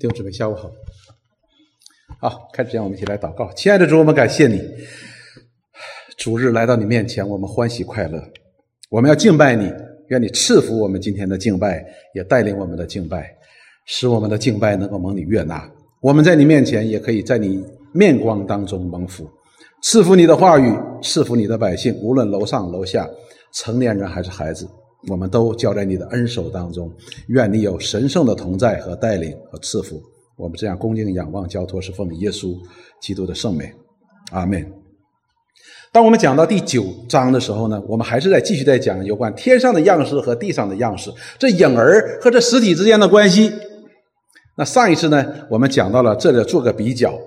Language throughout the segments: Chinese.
弟兄姊妹，下午好。好，开始前我们一起来祷告。亲爱的主，我们感谢你，主日来到你面前，我们欢喜快乐。我们要敬拜你，愿你赐福我们今天的敬拜，也带领我们的敬拜，使我们的敬拜能够蒙你悦纳。我们在你面前，也可以在你面光当中蒙福，赐福你的话语，赐福你的百姓，无论楼上楼下，成年人还是孩子。我们都交在你的恩手当中，愿你有神圣的同在和带领和赐福。我们这样恭敬仰望交托，是奉耶稣基督的圣名，阿门。当我们讲到第九章的时候呢，我们还是在继续在讲有关天上的样式和地上的样式，这影儿和这实体之间的关系。那上一次呢，我们讲到了这里做个比较，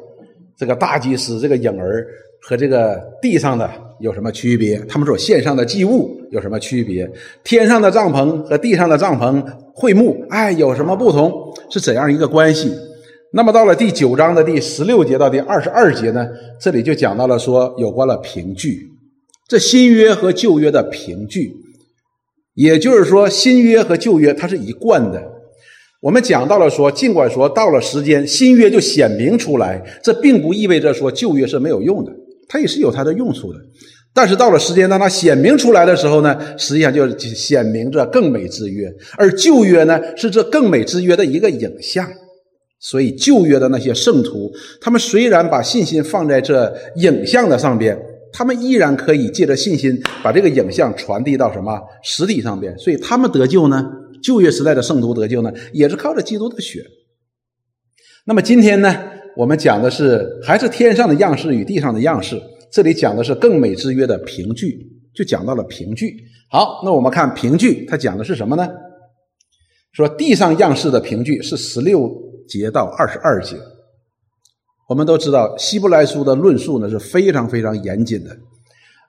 这个大祭司这个影儿和这个地上的。有什么区别？他们所献上的祭物有什么区别？天上的帐篷和地上的帐篷会幕，哎，有什么不同？是怎样一个关系？那么到了第九章的第十六节到第二十二节呢？这里就讲到了说有关了凭据，这新约和旧约的凭据，也就是说新约和旧约它是一贯的。我们讲到了说，尽管说到了时间新约就显明出来，这并不意味着说旧约是没有用的。它也是有它的用处的，但是到了时间当它显明出来的时候呢，实际上就显明着更美之约，而旧约呢是这更美之约的一个影像。所以旧约的那些圣徒，他们虽然把信心放在这影像的上边，他们依然可以借着信心把这个影像传递到什么实体上边。所以他们得救呢，旧约时代的圣徒得救呢，也是靠着基督的血。那么今天呢？我们讲的是还是天上的样式与地上的样式，这里讲的是更美之约的凭据，就讲到了凭据。好，那我们看凭据，它讲的是什么呢？说地上样式的凭据是十六节到二十二节。我们都知道希伯来书的论述呢是非常非常严谨的，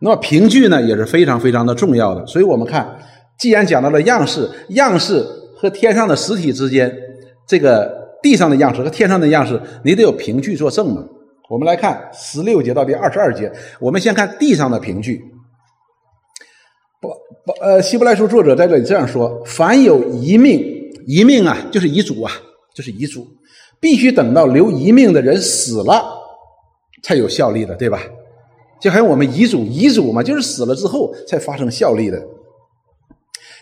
那么凭据呢也是非常非常的重要的。所以我们看，既然讲到了样式，样式和天上的实体之间这个。地上的样式和天上的样式，你得有凭据作证嘛？我们来看十六节到第二十二节，我们先看地上的凭据。不不，呃，希伯来书作者在这里这样说：凡有遗命，遗命啊，就是遗嘱啊，就是遗嘱，必须等到留遗命的人死了才有效力的，对吧？就好像我们遗嘱，遗嘱嘛，就是死了之后才发生效力的，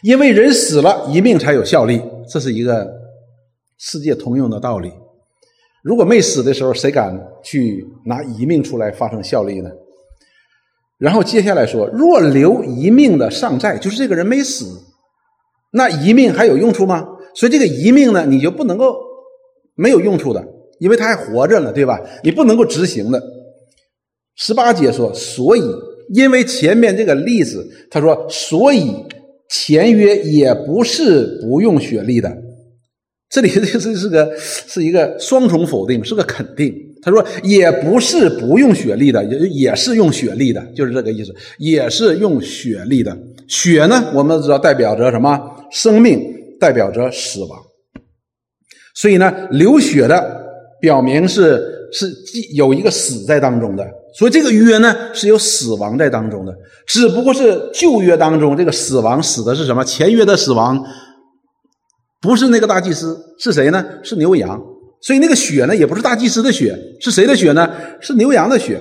因为人死了，遗命才有效力，这是一个。世界通用的道理，如果没死的时候，谁敢去拿遗命出来发生效力呢？然后接下来说，若留遗命的尚在，就是这个人没死，那遗命还有用处吗？所以这个遗命呢，你就不能够没有用处的，因为他还活着呢，对吧？你不能够执行的。十八节说，所以因为前面这个例子，他说，所以前约也不是不用血力的。这里这是是个是一个双重否定，是个肯定。他说也不是不用血力的，也也是用血力的，就是这个意思，也是用血力的。血呢，我们知道代表着什么？生命，代表着死亡。所以呢，流血的表明是是有一个死在当中的，所以这个约呢是有死亡在当中的。只不过是旧约当中这个死亡死的是什么？前约的死亡。不是那个大祭司，是谁呢？是牛羊。所以那个血呢，也不是大祭司的血，是谁的血呢？是牛羊的血。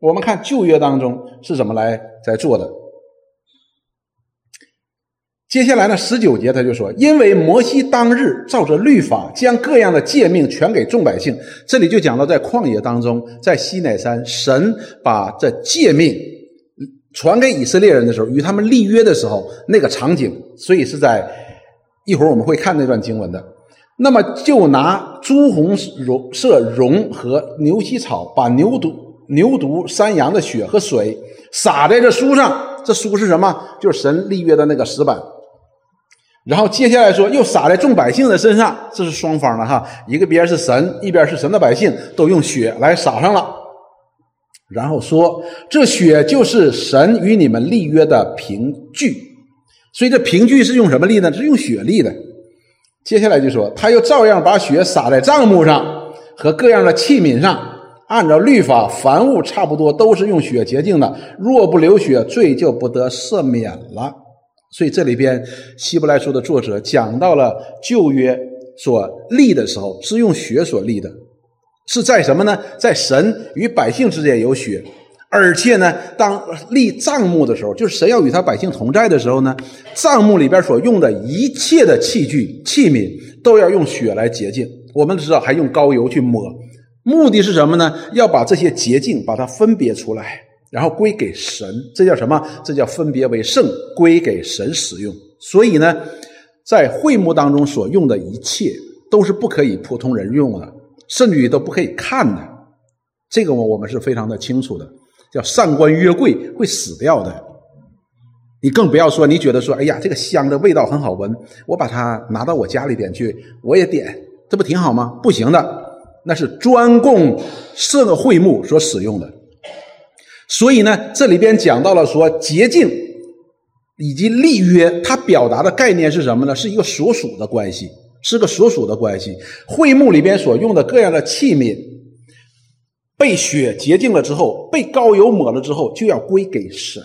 我们看旧约当中是怎么来在做的。接下来呢，十九节他就说：“因为摩西当日照着律法，将各样的诫命全给众百姓。”这里就讲到在旷野当中，在西乃山，神把这诫命传给以色列人的时候，与他们立约的时候那个场景，所以是在。一会儿我们会看那段经文的，那么就拿朱红绒色绒和牛膝草，把牛犊、牛犊、山羊的血和水洒在这书上。这书是什么？就是神立约的那个石板。然后接下来说，又洒在众百姓的身上。这是双方的哈，一个边是神，一边是神的百姓，都用血来洒上了。然后说，这血就是神与你们立约的凭据。所以这凭据是用什么力呢？是用血力的。接下来就说，他又照样把血洒在账目上和各样的器皿上，按照律法，凡物差不多都是用血洁净的。若不流血，罪就不得赦免了。所以这里边希伯来书的作者讲到了旧约所立的时候，是用血所立的，是在什么呢？在神与百姓之间有血，而且呢，当立账目的时候，就是神要与他百姓同在的时候呢，账目里边所用的一切的器具器皿都要用血来洁净。我们知道还用膏油去抹，目的是什么呢？要把这些洁净把它分别出来，然后归给神。这叫什么？这叫分别为圣，归给神使用。所以呢。在会幕当中所用的一切都是不可以普通人用的，甚至于都不可以看的。这个我我们是非常的清楚的，叫上官约柜会死掉的。你更不要说，你觉得说，哎呀，这个香的味道很好闻，我把它拿到我家里边去，我也点，这不挺好吗？不行的，那是专供圣会幕所使用的。所以呢，这里边讲到了说洁净。以及立约，它表达的概念是什么呢？是一个所属的关系，是个所属的关系。会幕里边所用的各样的器皿，被血洁净了之后，被膏油抹了之后，就要归给神。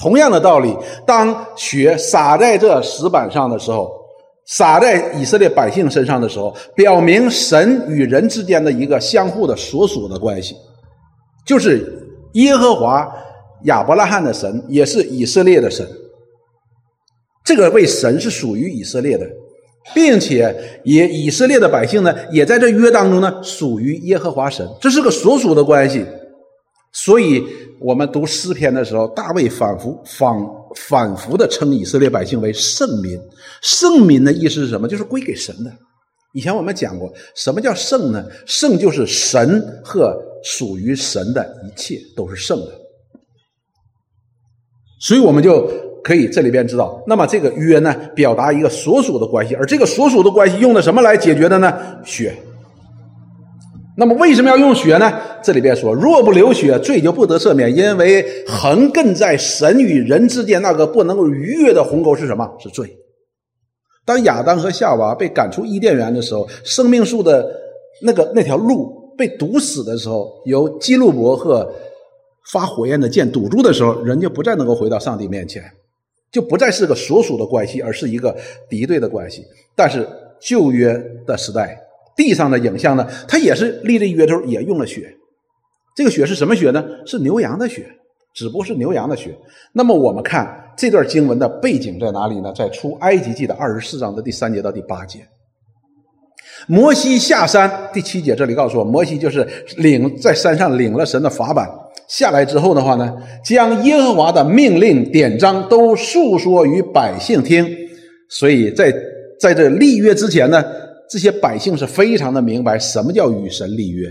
同样的道理，当血洒在这石板上的时候，洒在以色列百姓身上的时候，表明神与人之间的一个相互的所属的关系，就是耶和华。亚伯拉罕的神也是以色列的神，这个位神是属于以色列的，并且也以色列的百姓呢，也在这约当中呢，属于耶和华神，这是个所属的关系。所以我们读诗篇的时候，大卫反复反反复的称以色列百姓为圣民。圣民的意思是什么？就是归给神的。以前我们讲过，什么叫圣呢？圣就是神和属于神的一切都是圣的。所以我们就可以这里边知道，那么这个约呢，表达一个所属的关系，而这个所属的关系用的什么来解决的呢？血。那么为什么要用血呢？这里边说，若不流血，罪就不得赦免，因为横亘在神与人之间那个不能够逾越的鸿沟是什么？是罪。当亚当和夏娃被赶出伊甸园的时候，生命树的那个那条路被堵死的时候，由基路伯和。发火焰的剑堵住的时候，人就不再能够回到上帝面前，就不再是个所属的关系，而是一个敌对的关系。但是旧约的时代，地上的影像呢，它也是立了约头，也用了血。这个血是什么血呢？是牛羊的血，只不过是牛羊的血。那么我们看这段经文的背景在哪里呢？在出埃及记的二十四章的第三节到第八节。摩西下山，第七节这里告诉我，摩西就是领在山上领了神的法版。下来之后的话呢，将耶和华的命令典章都述说于百姓听。所以在在这立约之前呢，这些百姓是非常的明白什么叫与神立约，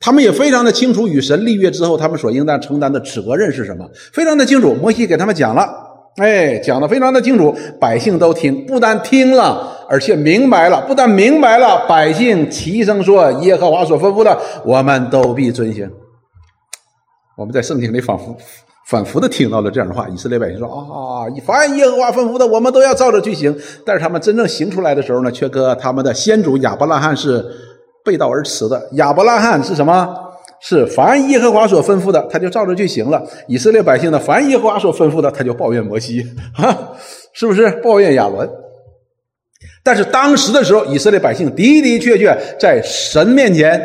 他们也非常的清楚与神立约之后他们所应当承担的责任是什么，非常的清楚。摩西给他们讲了，哎，讲的非常的清楚，百姓都听，不但听了，而且明白了，不但明白了，百姓齐声说：“耶和华所吩咐的，我们都必遵行。”我们在圣经里反复、反复的听到了这样的话：以色列百姓说：“啊，凡耶和华吩咐的，我们都要照着去行。”但是他们真正行出来的时候呢，却和他们的先祖亚伯拉罕是背道而驰的。亚伯拉罕是什么？是凡耶和华所吩咐的，他就照着去行了。以色列百姓呢，凡耶和华所吩咐的，他就抱怨摩西，哈，是不是抱怨亚伦？但是当时的时候，以色列百姓的的确确在神面前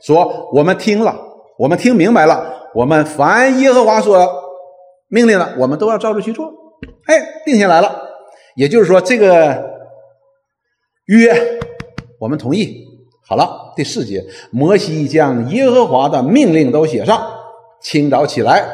说：“我们听了，我们听明白了。”我们凡耶和华所命令的，我们都要照着去做。哎，定下来了。也就是说，这个约我们同意。好了，第四节，摩西将耶和华的命令都写上。清早起来，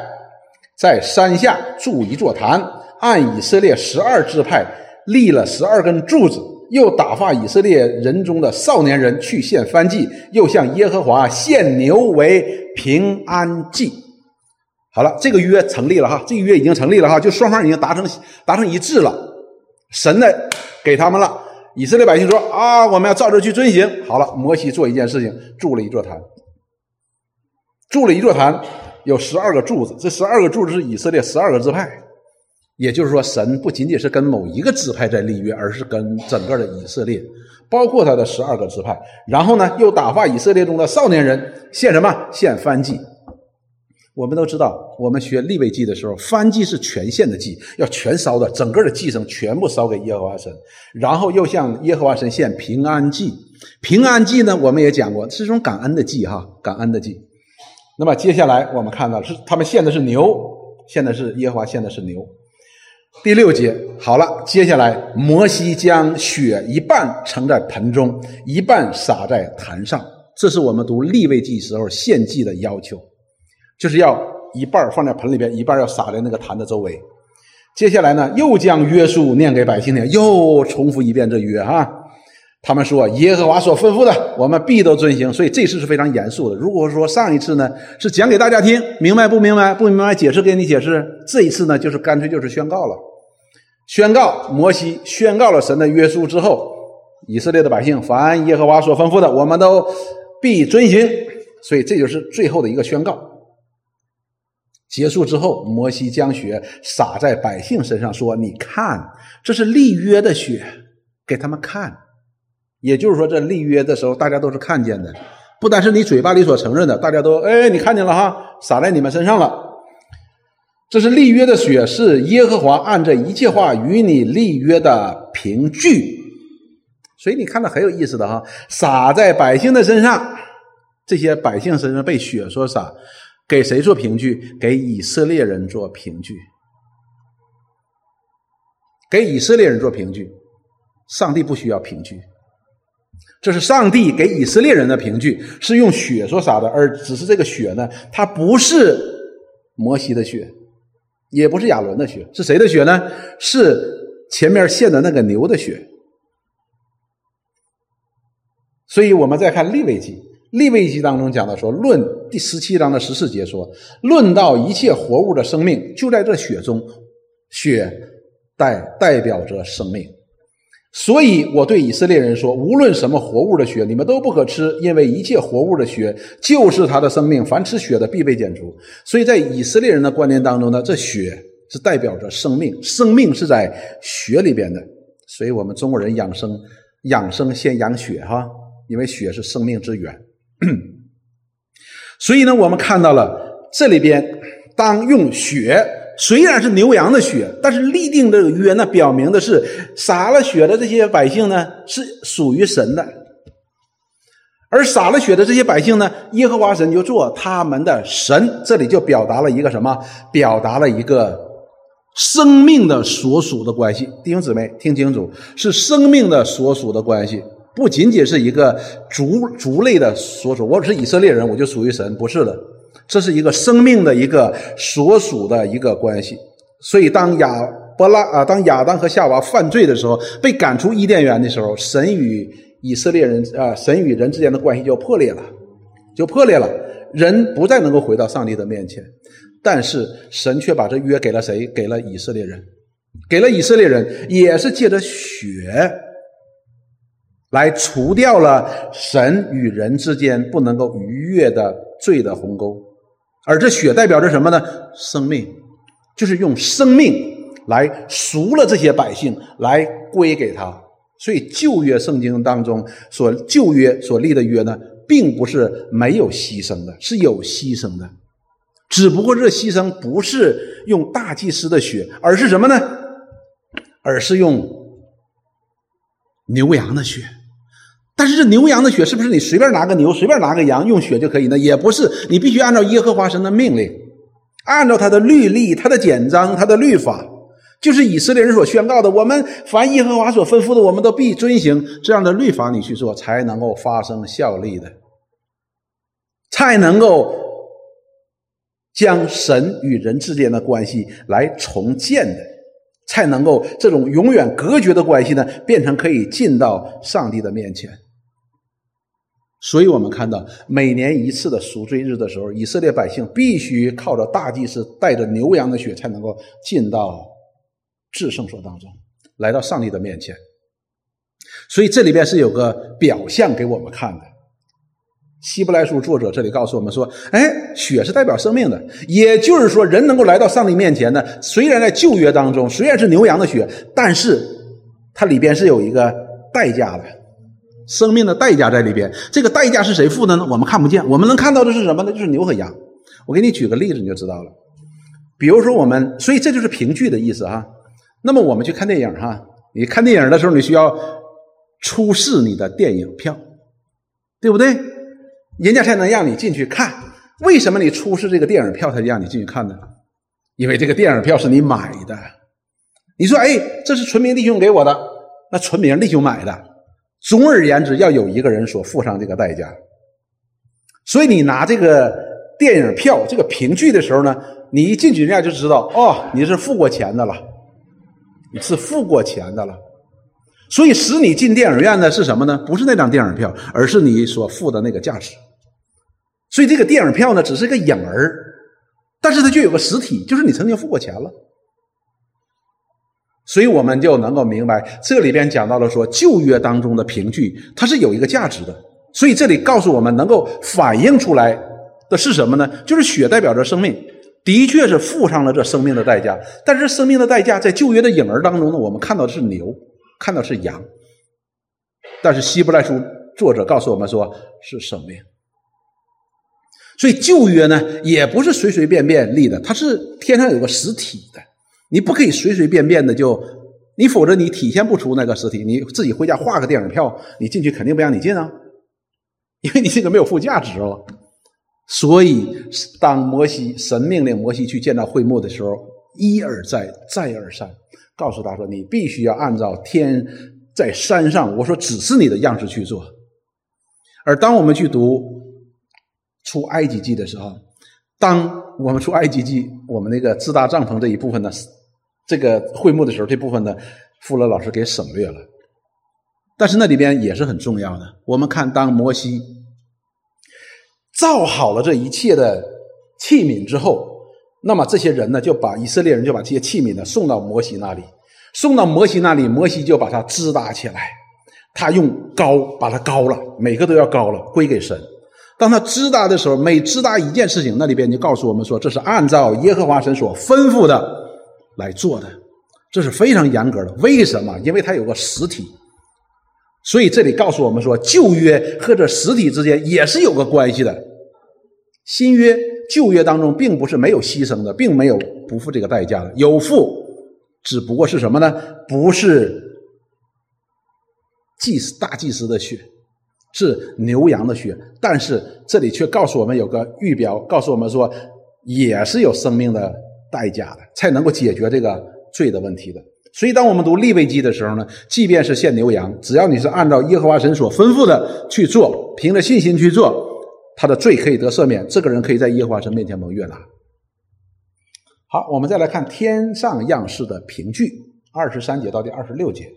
在山下筑一座坛，按以色列十二支派立了十二根柱子，又打发以色列人中的少年人去献燔祭，又向耶和华献牛为。平安祭，好了，这个约成立了哈，这个约已经成立了哈，就双方已经达成达成一致了。神呢给他们了，以色列百姓说啊，我们要照着去遵行。好了，摩西做一件事情，筑了一座坛，筑了一座坛，有十二个柱子，这十二个柱子是以色列十二个支派，也就是说，神不仅仅是跟某一个支派在立约，而是跟整个的以色列。包括他的十二个支派，然后呢，又打发以色列中的少年人献什么？献燔祭。我们都知道，我们学立位祭的时候，燔祭是全献的祭，要全烧的，整个的祭牲全部烧给耶和华神，然后又向耶和华神献平安祭。平安祭呢，我们也讲过，是一种感恩的祭，哈，感恩的祭。那么接下来我们看到是他们献的是牛，献的是耶和华献的是牛。第六节好了，接下来摩西将血一半盛在盆中，一半撒在坛上。这是我们读立位记时候献祭的要求，就是要一半放在盆里边，一半要撒在那个坛的周围。接下来呢，又将约书念给百姓听，又重复一遍这约哈。他们说耶和华所吩咐的，我们必都遵行。所以这次是非常严肃的。如果说上一次呢是讲给大家听，明白不明白？不明白解释给你解释。这一次呢就是干脆就是宣告了，宣告摩西宣告了神的约束之后，以色列的百姓凡耶和华所吩咐的，我们都必遵行。所以这就是最后的一个宣告。结束之后，摩西将血洒在百姓身上，说：“你看，这是立约的血，给他们看。”也就是说，这立约的时候，大家都是看见的，不单是你嘴巴里所承认的，大家都哎，你看见了哈，洒在你们身上了。这是立约的血，是耶和华按这一切话与你立约的凭据。所以你看到很有意思的哈，洒在百姓的身上，这些百姓身上被血所洒，给谁做凭据？给以色列人做凭据，给以色列人做凭据。上帝不需要凭据。这是上帝给以色列人的凭据，是用血所洒的，而只是这个血呢，它不是摩西的血，也不是亚伦的血，是谁的血呢？是前面献的那个牛的血。所以我们再看利未记，利未记当中讲的说，论第十七章的十四节说，论到一切活物的生命，就在这血中，血代代表着生命。所以我对以色列人说：无论什么活物的血，你们都不可吃，因为一切活物的血就是他的生命。凡吃血的，必被剪除。所以在以色列人的观念当中呢，这血是代表着生命，生命是在血里边的。所以我们中国人养生，养生先养血哈，因为血是生命之源。所以呢，我们看到了这里边，当用血。虽然是牛羊的血，但是立定这个约呢，表明的是洒了血的这些百姓呢是属于神的，而洒了血的这些百姓呢，耶和华神就做他们的神。这里就表达了一个什么？表达了一个生命的所属的关系。弟兄姊妹，听清楚，是生命的所属的关系，不仅仅是一个族族类的所属。我是以色列人，我就属于神，不是的。这是一个生命的一个所属的一个关系，所以当亚伯拉啊，当亚当和夏娃犯罪的时候，被赶出伊甸园的时候，神与以色列人啊，神与人之间的关系就破裂了，就破裂了，人不再能够回到上帝的面前。但是神却把这约给了谁？给了以色列人，给了以色列人，也是借着血来除掉了神与人之间不能够逾越的罪的鸿沟。而这血代表着什么呢？生命，就是用生命来赎了这些百姓，来归给他。所以旧约圣经当中所旧约所立的约呢，并不是没有牺牲的，是有牺牲的。只不过这牺牲不是用大祭司的血，而是什么呢？而是用牛羊的血。但是这牛羊的血是不是你随便拿个牛、随便拿个羊用血就可以呢？也不是，你必须按照耶和华神的命令，按照他的律例、他的简章、他的律法，就是以色列人所宣告的：我们凡耶和华所吩咐的，我们都必遵行这样的律法，你去做，才能够发生效力的，才能够将神与人之间的关系来重建的，才能够这种永远隔绝的关系呢，变成可以进到上帝的面前。所以我们看到，每年一次的赎罪日的时候，以色列百姓必须靠着大祭司带着牛羊的血，才能够进到至圣所当中，来到上帝的面前。所以这里边是有个表象给我们看的。希伯来书作者这里告诉我们说：“哎，血是代表生命的，也就是说，人能够来到上帝面前呢，虽然在旧约当中，虽然是牛羊的血，但是它里边是有一个代价的。”生命的代价在里边，这个代价是谁付的呢？我们看不见，我们能看到的是什么呢？就是牛和羊。我给你举个例子，你就知道了。比如说我们，所以这就是凭据的意思哈。那么我们去看电影哈，你看电影的时候，你需要出示你的电影票，对不对？人家才能让你进去看。为什么你出示这个电影票才让你进去看呢？因为这个电影票是你买的。你说，哎，这是纯明弟兄给我的，那纯明弟兄买的。总而言之，要有一个人所付上这个代价。所以你拿这个电影票，这个凭据的时候呢？你一进去，人家就知道哦，你是付过钱的了，你是付过钱的了。所以使你进电影院的是什么呢？不是那张电影票，而是你所付的那个价值。所以这个电影票呢，只是个影儿，但是它就有个实体，就是你曾经付过钱了。所以我们就能够明白，这里边讲到了说旧约当中的凭据，它是有一个价值的。所以这里告诉我们，能够反映出来的是什么呢？就是血代表着生命。的确是付上了这生命的代价，但是生命的代价在旧约的影儿当中呢，我们看到的是牛，看到是羊，但是希伯来书作者告诉我们说是生命。所以旧约呢也不是随随便便立的，它是天上有个实体的，你不可以随随便便的就，你否则你体现不出那个实体，你自己回家画个电影票，你进去肯定不让你进啊，因为你这个没有附加值哦。所以，当摩西神命令摩西去见到会幕的时候，一而再，再而三，告诉他说：“你必须要按照天在山上我说指示你的样式去做。”而当我们去读出埃及记的时候，当我们出埃及记，我们那个自搭帐篷这一部分呢，这个会幕的时候，这部分呢，富勒老师给省略了。但是那里边也是很重要的。我们看，当摩西。造好了这一切的器皿之后，那么这些人呢，就把以色列人就把这些器皿呢送到摩西那里，送到摩西那里，摩西就把它支搭起来，他用高把它高了，每个都要高了，归给神。当他支搭的时候，每支搭一件事情，那里边就告诉我们说，这是按照耶和华神所吩咐的来做的，这是非常严格的。为什么？因为它有个实体。所以这里告诉我们说，旧约和这实体之间也是有个关系的。新约、旧约当中，并不是没有牺牲的，并没有不付这个代价的，有付，只不过是什么呢？不是祭司大祭司的血，是牛羊的血。但是这里却告诉我们有个预表，告诉我们说，也是有生命的代价的，才能够解决这个罪的问题的。所以，当我们读立位记的时候呢，即便是献牛羊，只要你是按照耶和华神所吩咐的去做，凭着信心去做，他的罪可以得赦免，这个人可以在耶和华神面前蒙悦纳。好，我们再来看天上样式的凭据，二十三节到第二十六节。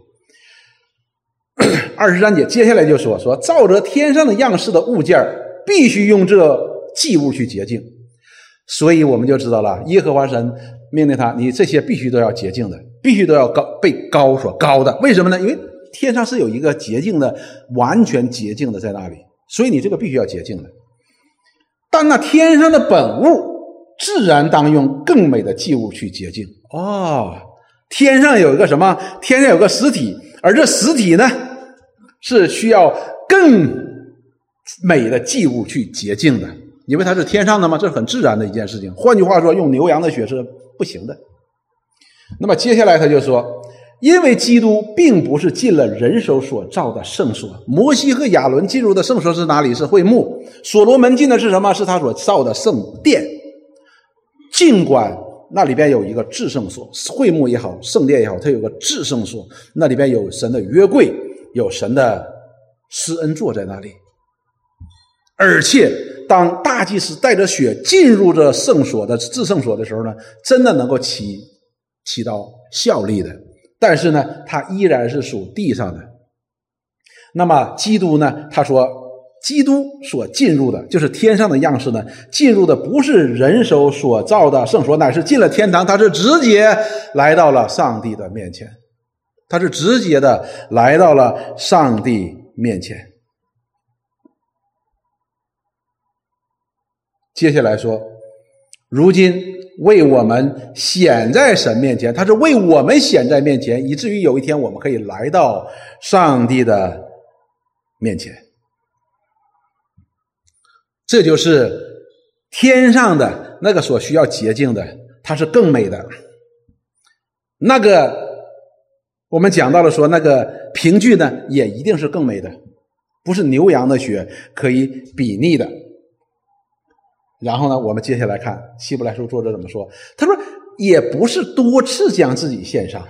二十三节接下来就说说，照着天上的样式的物件必须用这祭物去洁净。所以我们就知道了，耶和华神命令他，你这些必须都要洁净的。必须都要高被高所高的，为什么呢？因为天上是有一个洁净的、完全洁净的在那里，所以你这个必须要洁净的。但那天上的本物，自然当用更美的祭物去洁净。哦，天上有一个什么？天上有个实体，而这实体呢，是需要更美的祭物去洁净的，因为它是天上的嘛，这是很自然的一件事情。换句话说，用牛羊的血是不行的。那么接下来他就说，因为基督并不是进了人手所造的圣所，摩西和亚伦进入的圣所是哪里？是会幕。所罗门进的是什么？是他所造的圣殿。尽管那里边有一个至圣所，会幕也好，圣殿也好，它有个至圣所，那里边有神的约柜，有神的施恩座在那里。而且当大祭司带着血进入这圣所的至圣所的时候呢，真的能够起。起到效力的，但是呢，它依然是属地上的。那么基督呢？他说，基督所进入的，就是天上的样式呢，进入的不是人手所造的圣所，乃是进了天堂，他是直接来到了上帝的面前，他是直接的来到了上帝面前。接下来说，如今。为我们显在神面前，他是为我们显在面前，以至于有一天我们可以来到上帝的面前。这就是天上的那个所需要洁净的，它是更美的。那个我们讲到了说，那个凭据呢，也一定是更美的，不是牛羊的血可以比拟的。然后呢，我们接下来看希伯来书作者怎么说？他说，也不是多次将自己献上。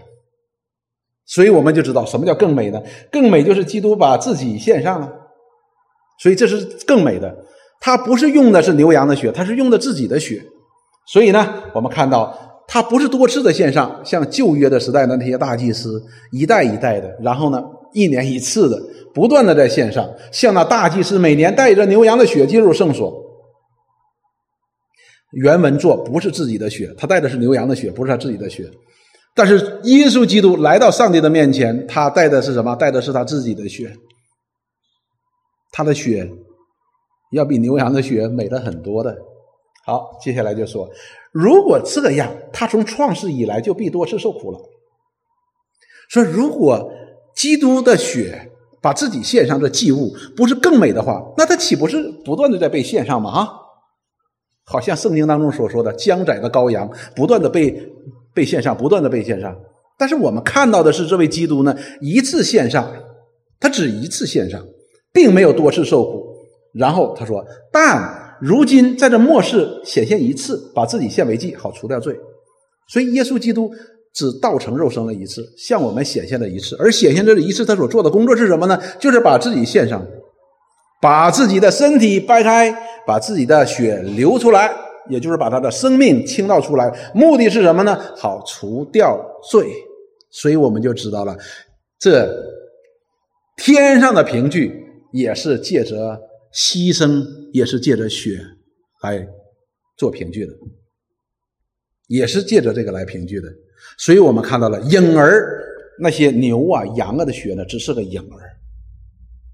所以我们就知道什么叫更美呢？更美就是基督把自己献上了，所以这是更美的。他不是用的是牛羊的血，他是用的自己的血。所以呢，我们看到他不是多次的献上，像旧约的时代的那些大祭司一代一代的，然后呢一年一次的不断的在献上，像那大祭司每年带着牛羊的血进入圣所。原文作不是自己的血，他带的是牛羊的血，不是他自己的血。但是耶稣基督来到上帝的面前，他带的是什么？带的是他自己的血。他的血要比牛羊的血美了很多的。好，接下来就说，如果这样，他从创世以来就必多次受苦了。说如果基督的血把自己献上的祭物不是更美的话，那他岂不是不断的在被献上吗？啊，好像圣经当中所说的将宰的羔羊，不断的被。被献上，不断的被献上，但是我们看到的是这位基督呢，一次献上，他只一次献上，并没有多次受苦。然后他说：“但如今在这末世显现一次，把自己献为祭，好除掉罪。”所以耶稣基督只道成肉身了一次，向我们显现了一次。而显现这一次，他所做的工作是什么呢？就是把自己献上，把自己的身体掰开，把自己的血流出来。也就是把他的生命倾倒出来，目的是什么呢？好除掉罪。所以我们就知道了，这天上的凭据也是借着牺牲，也是借着血来做凭据的，也是借着这个来凭据的。所以我们看到了影儿那些牛啊、羊啊的血呢，只是个影儿。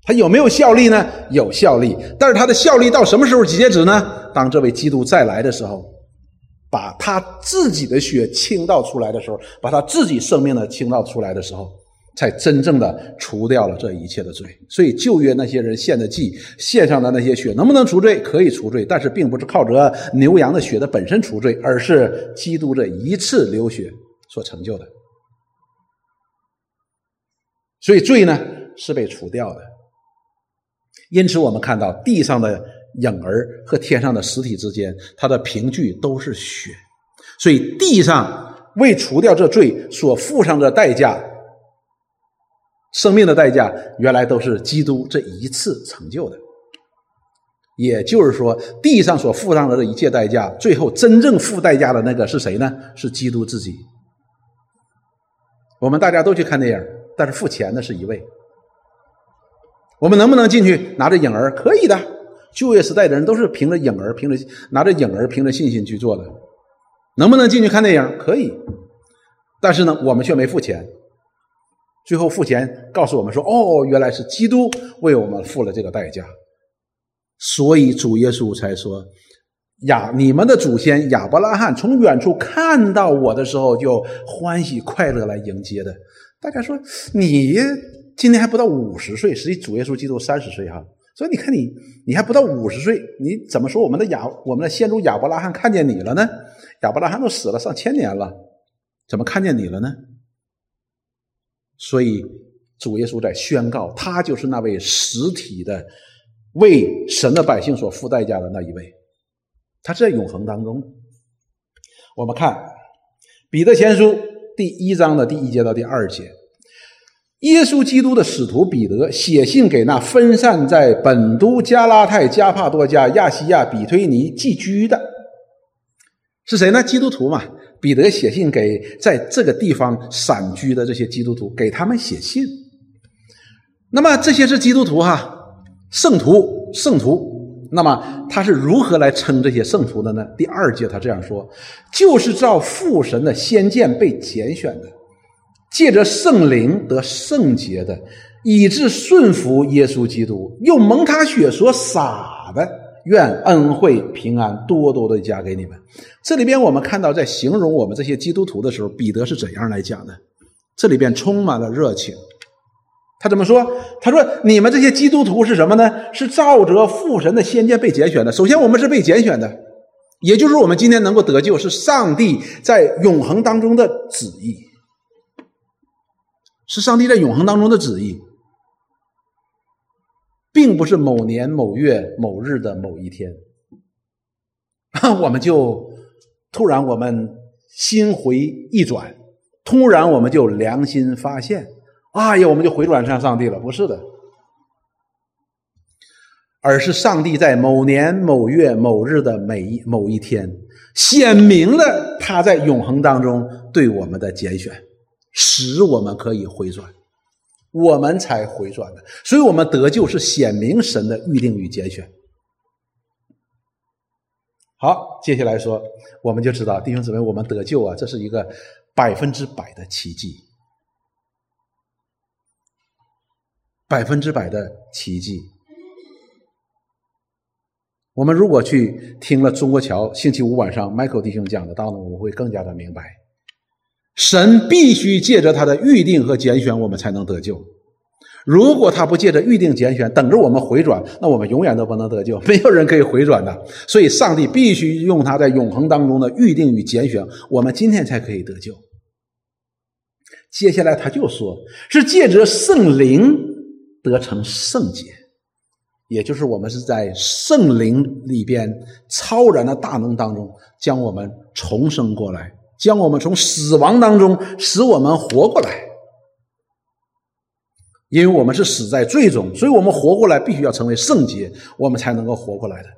它有没有效力呢？有效力，但是它的效力到什么时候截止呢？当这位基督再来的时候，把他自己的血倾倒出来的时候，把他自己生命的倾倒出来的时候，才真正的除掉了这一切的罪。所以旧约那些人献的祭，献上的那些血能不能除罪？可以除罪，但是并不是靠着牛羊的血的本身除罪，而是基督这一次流血所成就的。所以罪呢是被除掉的。因此，我们看到地上的。影儿和天上的实体之间，它的凭据都是血，所以地上为除掉这罪所付上的代价，生命的代价，原来都是基督这一次成就的。也就是说，地上所付上的这一切代价，最后真正付代价的那个是谁呢？是基督自己。我们大家都去看电影，但是付钱的是一位。我们能不能进去拿着影儿？可以的。就业时代的人都是凭着影儿，凭着拿着影儿，凭着信心去做的。能不能进去看电影？可以，但是呢，我们却没付钱。最后付钱告诉我们说：“哦，原来是基督为我们付了这个代价。”所以主耶稣才说：“亚你们的祖先亚伯拉罕从远处看到我的时候，就欢喜快乐来迎接的。”大家说：“你今年还不到五十岁，实际主耶稣基督三十岁哈。”所以你看你，你还不到五十岁，你怎么说我们的亚我们的先祖亚伯拉罕看见你了呢？亚伯拉罕都死了上千年了，怎么看见你了呢？所以主耶稣在宣告，他就是那位实体的为神的百姓所付代价的那一位，他是在永恒当中。我们看彼得前书第一章的第一节到第二节。耶稣基督的使徒彼得写信给那分散在本都、加拉太、加帕多加、亚细亚、比推尼寄居的，是谁呢？基督徒嘛。彼得写信给在这个地方散居的这些基督徒，给他们写信。那么这些是基督徒哈，圣徒，圣徒。那么他是如何来称这些圣徒的呢？第二节他这样说：就是照父神的先见被拣选的。借着圣灵得圣洁的，以致顺服耶稣基督，用蒙他血所洒的，愿恩惠平安多多的加给你们。这里边我们看到，在形容我们这些基督徒的时候，彼得是怎样来讲的？这里边充满了热情。他怎么说？他说：“你们这些基督徒是什么呢？是照着父神的先见被拣选的。首先，我们是被拣选的，也就是我们今天能够得救，是上帝在永恒当中的旨意，是上帝在永恒当中的旨意，并不是某年某月某日的某一天，那 我们就突然我们心回意转，突然我们就良心发现，哎呀，我们就回转向上帝了，不是的。而是上帝在某年某月某日的每一某一天，显明了他在永恒当中对我们的拣选，使我们可以回转，我们才回转的。所以，我们得救是显明神的预定与拣选。好，接下来说，我们就知道弟兄姊妹，我们得救啊，这是一个百分之百的奇迹，百分之百的奇迹。我们如果去听了中国桥星期五晚上 Michael 弟兄讲的道呢，我们会更加的明白，神必须借着他的预定和拣选，我们才能得救。如果他不借着预定拣选，等着我们回转，那我们永远都不能得救，没有人可以回转的。所以，上帝必须用他在永恒当中的预定与拣选，我们今天才可以得救。接下来他就说，是借着圣灵得成圣洁。也就是我们是在圣灵里边超然的大能当中，将我们重生过来，将我们从死亡当中使我们活过来。因为我们是死在罪中，所以我们活过来必须要成为圣洁，我们才能够活过来的。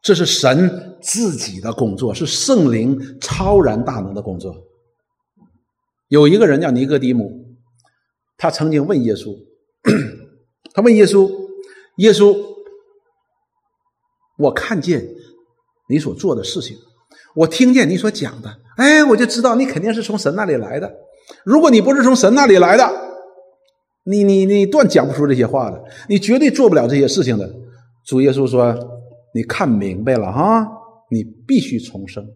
这是神自己的工作，是圣灵超然大能的工作。有一个人叫尼哥底母，他曾经问耶稣。他问耶稣：“耶稣，我看见你所做的事情，我听见你所讲的，哎，我就知道你肯定是从神那里来的。如果你不是从神那里来的，你你你断讲不出这些话的，你绝对做不了这些事情的。”主耶稣说：“你看明白了哈，你必须重生。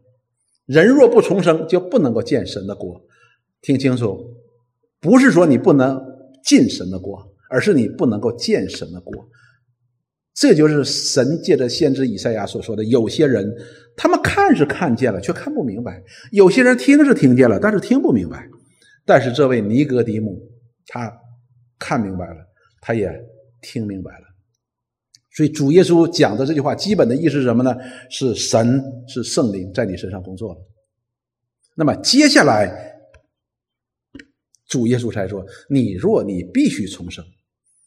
人若不重生，就不能够见神的国。听清楚，不是说你不能进神的国。”而是你不能够见神的国，这就是神借着先知以赛亚所说的：有些人他们看是看见了，却看不明白；有些人听是听见了，但是听不明白。但是这位尼格迪姆，他看明白了，他也听明白了。所以主耶稣讲的这句话，基本的意思是什么呢？是神是圣灵在你身上工作了。那么接下来。主耶稣才说：“你若你必须重生，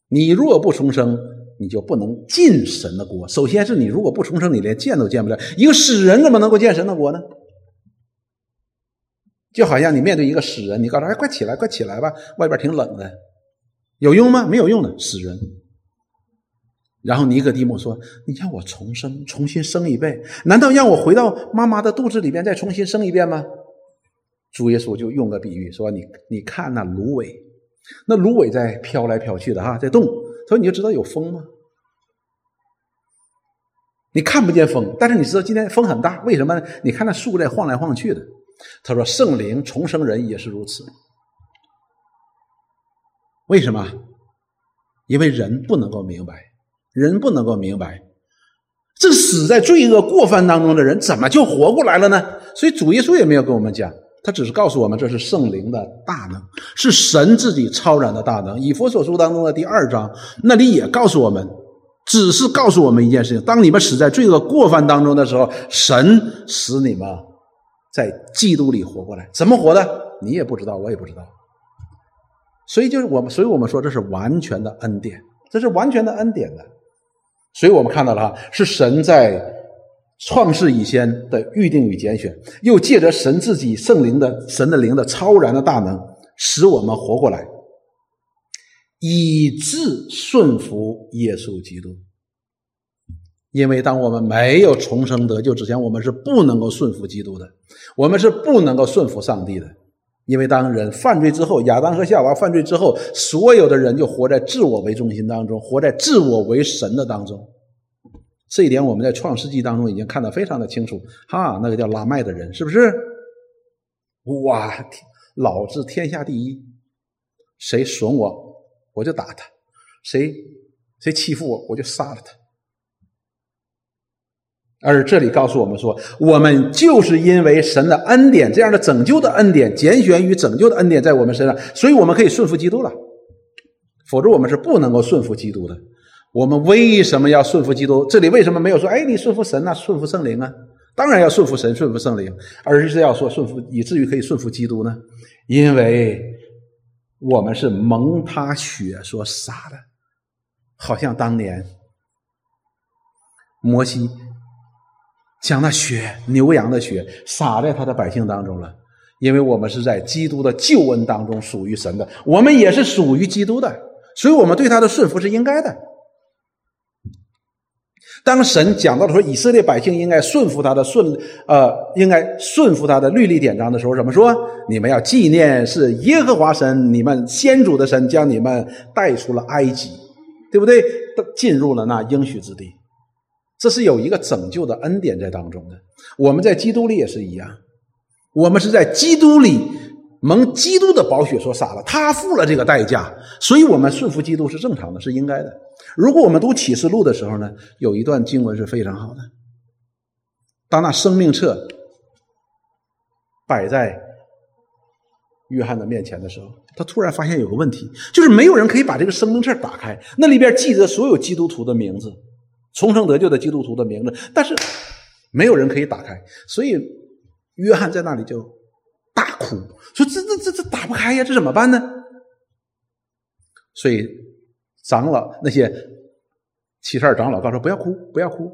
你若不重生，你就不能进神的国。首先是你如果不重生，你连见都见不了。一个死人怎么能够见神的国呢？就好像你面对一个死人，你告诉他：‘哎，快起来，快起来吧，外边挺冷的。’有用吗？没有用的，死人。然后尼格迪姆说：‘你让我重生，重新生一遍，难道让我回到妈妈的肚子里边再重新生一遍吗？’”主耶稣就用个比喻说：“你你看那芦苇，那芦苇在飘来飘去的哈，在动。他说你就知道有风吗？你看不见风，但是你知道今天风很大，为什么呢？你看那树在晃来晃去的。他说圣灵重生人也是如此。为什么？因为人不能够明白，人不能够明白，这死在罪恶过犯当中的人怎么就活过来了呢？所以主耶稣也没有跟我们讲。”他只是告诉我们，这是圣灵的大能，是神自己超然的大能。以佛所书当中的第二章那里也告诉我们，只是告诉我们一件事情：当你们死在罪恶过犯当中的时候，神使你们在基督里活过来。怎么活的？你也不知道，我也不知道。所以就是我们，所以我们说这是完全的恩典，这是完全的恩典的。所以我们看到了哈，是神在。创世以前的预定与拣选，又借着神自己圣灵的神的灵的超然的大能，使我们活过来，以致顺服耶稣基督。因为当我们没有重生得救之前，我们是不能够顺服基督的，我们是不能够顺服上帝的。因为当人犯罪之后，亚当和夏娃犯罪之后，所有的人就活在自我为中心当中，活在自我为神的当中。这一点我们在《创世纪》当中已经看得非常的清楚。哈，那个叫拉麦的人是不是？哇，老子天下第一，谁损我我就打他，谁谁欺负我我就杀了他。而这里告诉我们说，我们就是因为神的恩典，这样的拯救的恩典、拣选与拯救的恩典在我们身上，所以我们可以顺服基督了。否则我们是不能够顺服基督的。我们为什么要顺服基督？这里为什么没有说，哎，你顺服神啊，顺服圣灵啊？当然要顺服神、顺服圣灵，而是要说顺服，以至于可以顺服基督呢？因为我们是蒙他血所洒的，好像当年摩西。将那血牛羊的血洒在他的百姓当中了，因为我们是在基督的救恩当中属于神的，我们也是属于基督的，所以我们对他的顺服是应该的。当神讲到说以色列百姓应该顺服他的顺呃，应该顺服他的律例典章的时候，怎么说？你们要纪念是耶和华神，你们先祖的神将你们带出了埃及，对不对？进入了那应许之地。这是有一个拯救的恩典在当中的。我们在基督里也是一样，我们是在基督里蒙基督的宝血所洒了，他付了这个代价，所以我们顺服基督是正常的，是应该的。如果我们读启示录的时候呢，有一段经文是非常好的。当那生命册摆在约翰的面前的时候，他突然发现有个问题，就是没有人可以把这个生命册打开，那里边记着所有基督徒的名字。重生得救的基督徒的名字，但是没有人可以打开，所以约翰在那里就大哭，说：“这这这这打不开呀，这怎么办呢？”所以长老那些七十二长老告诉：“不要哭，不要哭，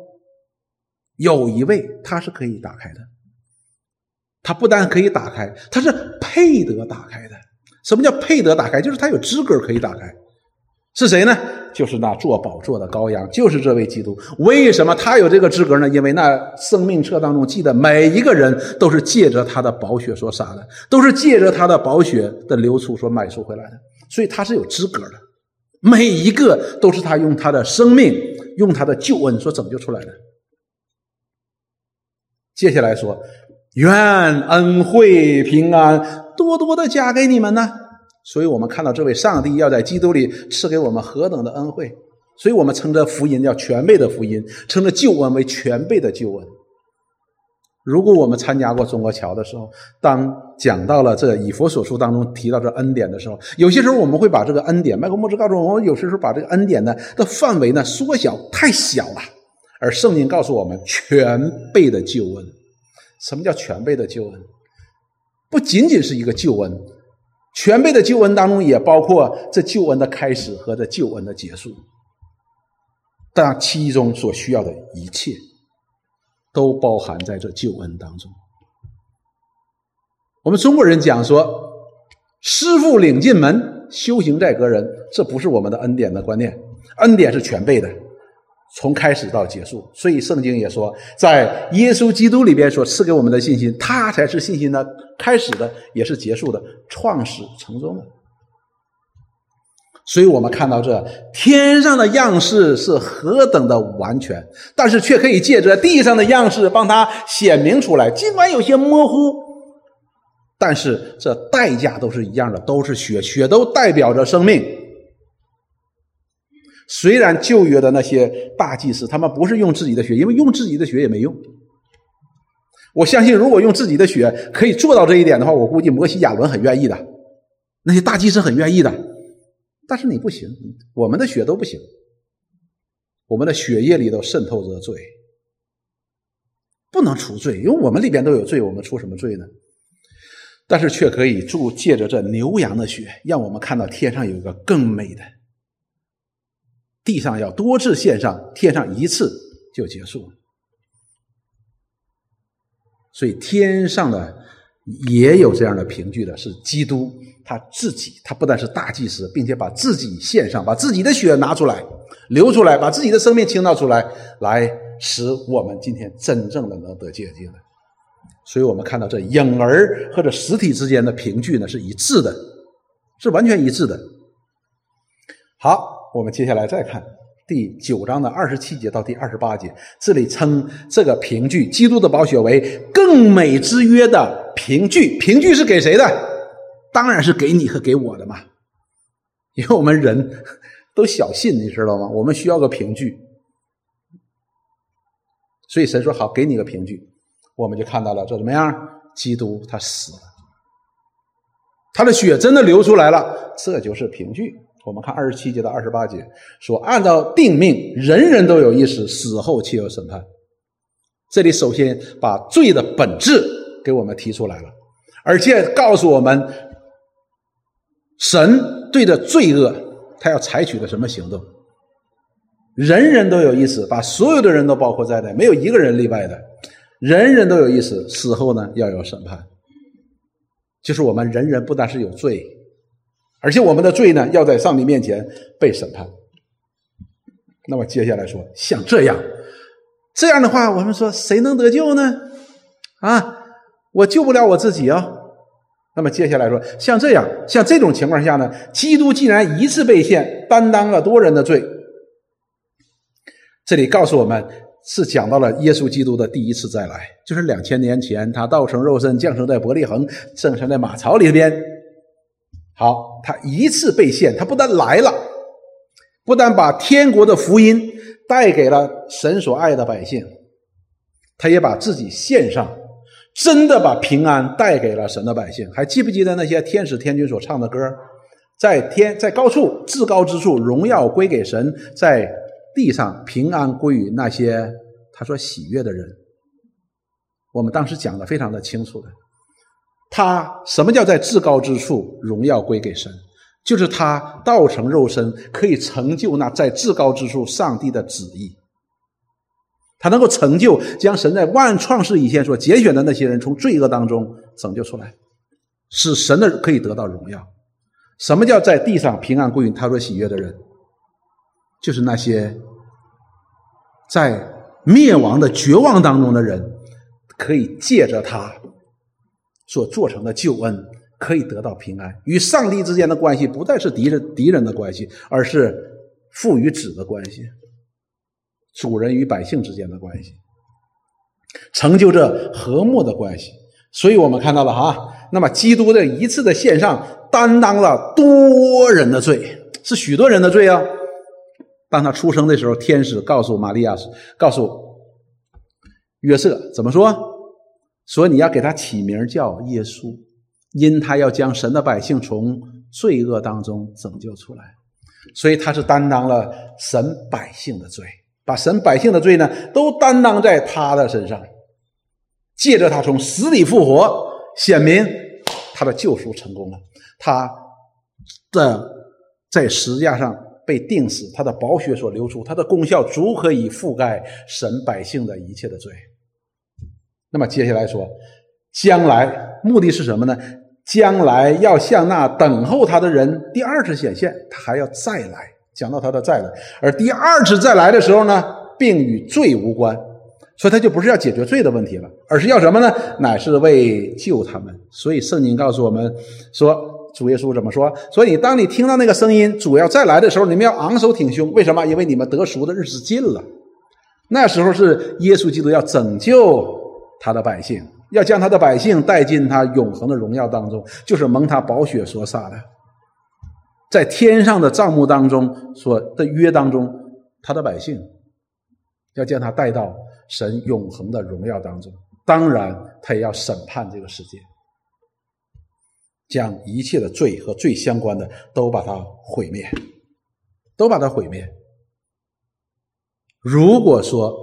有一位他是可以打开的，他不但可以打开，他是配得打开的。什么叫配得打开？就是他有资格可以打开。是谁呢？”就是那坐宝座的羔羊，就是这位基督。为什么他有这个资格呢？因为那生命册当中记的每一个人都是借着他的宝血所杀的，都是借着他的宝血的流出所买赎回来的，所以他是有资格的。每一个都是他用他的生命、用他的救恩所拯救出来的。接下来说，愿恩惠平安多多的加给你们呢。所以我们看到这位上帝要在基督里赐给我们何等的恩惠，所以我们称这福音叫全备的福音，称这救恩为全备的救恩。如果我们参加过中国桥的时候，当讲到了这以佛所书当中提到这恩典的时候，有些时候我们会把这个恩典，麦克莫兹告诉我们，有些时候把这个恩典呢的范围呢缩小太小了，而圣经告诉我们全备的救恩。什么叫全备的救恩？不仅仅是一个救恩。全备的救恩当中也包括这救恩的开始和这救恩的结束，但其中所需要的一切，都包含在这救恩当中。我们中国人讲说“师傅领进门，修行在个人”，这不是我们的恩典的观念，恩典是全备的。从开始到结束，所以圣经也说，在耶稣基督里边所赐给我们的信心，他才是信心的开始的，也是结束的，创始成终的。所以我们看到这天上的样式是何等的完全，但是却可以借着地上的样式帮他显明出来，尽管有些模糊，但是这代价都是一样的，都是血，血都代表着生命。虽然旧约的那些大祭司，他们不是用自己的血，因为用自己的血也没用。我相信，如果用自己的血可以做到这一点的话，我估计摩西、亚伦很愿意的，那些大祭司很愿意的。但是你不行，我们的血都不行，我们的血液里头渗透着罪，不能除罪，因为我们里边都有罪，我们除什么罪呢？但是却可以助借着这牛羊的血，让我们看到天上有一个更美的。地上要多次献上，天上一次就结束了。所以天上的也有这样的凭据的，是基督他自己，他不但是大祭司，并且把自己献上，把自己的血拿出来流出来，把自己的生命倾倒出来，来使我们今天真正的能得洁净的。所以我们看到这影儿和这实体之间的凭据呢是一致的，是完全一致的。好。我们接下来再看第九章的二十七节到第二十八节，这里称这个凭据基督的宝血为更美之约的凭据。凭据是给谁的？当然是给你和给我的嘛，因为我们人都小信，你知道吗？我们需要个凭据，所以神说好，给你个凭据，我们就看到了这怎么样？基督他死了，他的血真的流出来了，这就是凭据。我们看二十七节到二十八节，说按照定命，人人都有意识，死后且有审判。这里首先把罪的本质给我们提出来了，而且告诉我们，神对着罪恶，他要采取的什么行动？人人都有意思，把所有的人都包括在内，没有一个人例外的。人人都有意思，死后呢要有审判，就是我们人人不但是有罪。而且我们的罪呢，要在上帝面前被审判。那么接下来说，像这样，这样的话，我们说谁能得救呢？啊，我救不了我自己啊。那么接下来说，像这样，像这种情况下呢，基督既然一次被献，担当了多人的罪，这里告诉我们是讲到了耶稣基督的第一次再来，就是两千年前他道成肉身降生在伯利恒，生生在马槽里边。好，他一次被献，他不但来了，不但把天国的福音带给了神所爱的百姓，他也把自己献上，真的把平安带给了神的百姓。还记不记得那些天使天君所唱的歌？在天在高处至高之处，荣耀归给神；在地上平安归于那些他说喜悦的人。我们当时讲的非常的清楚的。他什么叫在至高之处荣耀归给神？就是他道成肉身，可以成就那在至高之处上帝的旨意。他能够成就将神在万创世以前所拣选的那些人从罪恶当中拯救出来，使神的可以得到荣耀。什么叫在地上平安归于他所喜悦的人？就是那些在灭亡的绝望当中的人，可以借着他。所做成的救恩可以得到平安，与上帝之间的关系不再是敌人敌人的关系，而是父与子的关系，主人与百姓之间的关系，成就这和睦的关系。所以我们看到了哈，那么基督的一次的献上，担当了多人的罪，是许多人的罪啊。当他出生的时候，天使告诉玛利亚，告诉约瑟怎么说？所以你要给他起名叫耶稣，因他要将神的百姓从罪恶当中拯救出来，所以他是担当了神百姓的罪，把神百姓的罪呢都担当在他的身上，借着他从死里复活，显明他的救赎成功了。他的在十字架上被钉死，他的宝血所流出，他的功效足可以覆盖神百姓的一切的罪。那么接下来说，将来目的是什么呢？将来要向那等候他的人第二次显现，他还要再来。讲到他的再来，而第二次再来的时候呢，并与罪无关，所以他就不是要解决罪的问题了，而是要什么呢？乃是为救他们。所以圣经告诉我们说，主耶稣怎么说？所以当你听到那个声音，主要再来的时候，你们要昂首挺胸。为什么？因为你们得赎的日子近了。那时候是耶稣基督要拯救。他的百姓要将他的百姓带进他永恒的荣耀当中，就是蒙他宝血所洒的，在天上的帐幕当中所的约当中，他的百姓要将他带到神永恒的荣耀当中。当然，他也要审判这个世界，将一切的罪和罪相关的都把它毁灭，都把它毁灭。如果说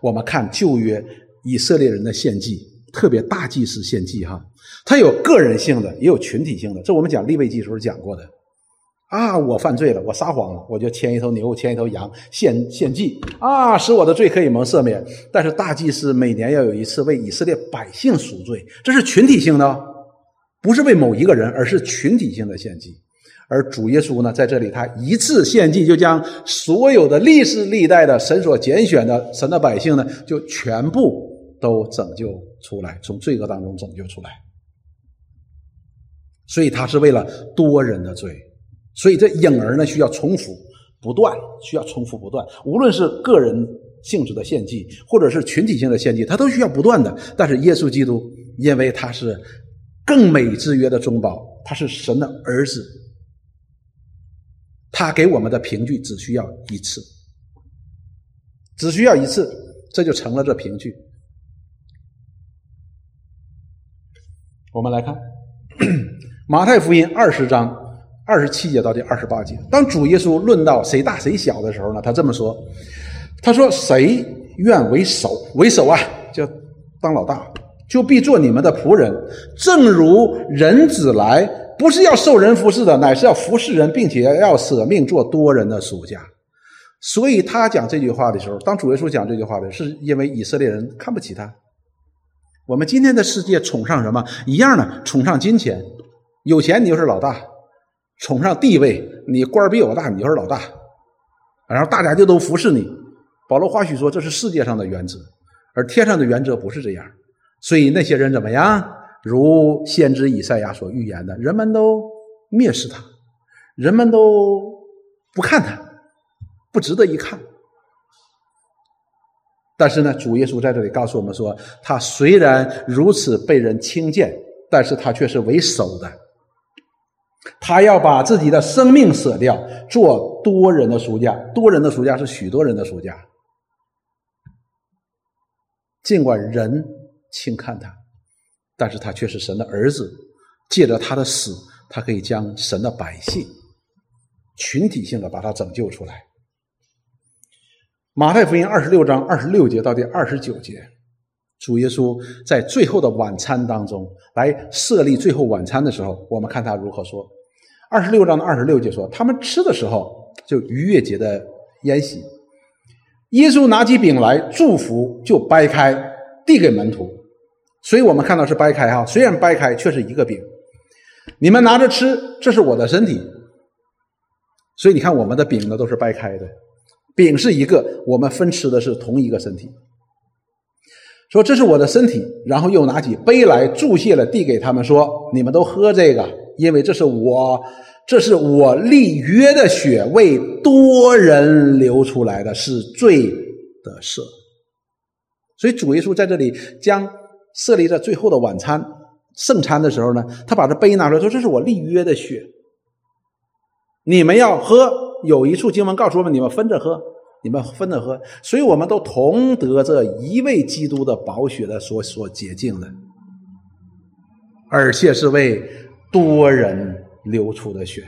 我们看旧约。以色列人的献祭，特别大祭司献祭，哈，它有个人性的，也有群体性的。这我们讲立位祭时候讲过的。啊，我犯罪了，我撒谎了，我就牵一头牛，牵一头羊献献祭，啊，使我的罪可以蒙赦免。但是大祭司每年要有一次为以色列百姓赎罪，这是群体性的，不是为某一个人，而是群体性的献祭。而主耶稣呢，在这里他一次献祭，就将所有的历世历代的神所拣选的神的百姓呢，就全部。都拯救出来，从罪恶当中拯救出来，所以他是为了多人的罪，所以这婴儿呢需要重复不断，需要重复不断。无论是个人性质的献祭，或者是群体性的献祭，他都需要不断的。但是耶稣基督，因为他是更美之约的中保，他是神的儿子，他给我们的凭据只需要一次，只需要一次。这就成了这凭据。我们来看 马太福音二十章二十七节到第二十八节，当主耶稣论到谁大谁小的时候呢，他这么说：“他说谁愿为首？为首啊，就当老大，就必做你们的仆人。正如人子来，不是要受人服侍的，乃是要服侍人，并且要舍命做多人的属下。所以他讲这句话的时候，当主耶稣讲这句话的时候，是因为以色列人看不起他。”我们今天的世界崇尚什么？一样的，崇尚金钱，有钱你就是老大；崇尚地位，你官比我大，你就是老大。然后大家就都服侍你。保罗话许说，这是世界上的原则，而天上的原则不是这样。所以那些人怎么样？如先知以赛亚所预言的，人们都蔑视他，人们都不看他，不值得一看。但是呢，主耶稣在这里告诉我们说，他虽然如此被人轻贱，但是他却是为首的。他要把自己的生命舍掉，做多人的赎价。多人的赎价是许多人的赎价。尽管人轻看他，但是他却是神的儿子。借着他的死，他可以将神的百姓群体性的把他拯救出来。马太福音二十六章二十六节到第二十九节，主耶稣在最后的晚餐当中来设立最后晚餐的时候，我们看他如何说。二十六章的二十六节说，他们吃的时候就逾越节的宴席，耶稣拿起饼来祝福，就掰开递给门徒。所以我们看到是掰开哈，虽然掰开，却是一个饼。你们拿着吃，这是我的身体。所以你看，我们的饼呢都是掰开的。饼是一个，我们分吃的是同一个身体。说这是我的身体，然后又拿起杯来注谢了，递给他们说：“你们都喝这个，因为这是我，这是我立约的血，为多人流出来的，是罪的赦。”所以主耶稣在这里将设立在最后的晚餐圣餐的时候呢，他把这杯拿出来说：“这是我立约的血，你们要喝。”有一处经文告诉我们：你们分着喝，你们分着喝，所以我们都同得这一位基督的宝血的所所洁净的，而且是为多人流出的血。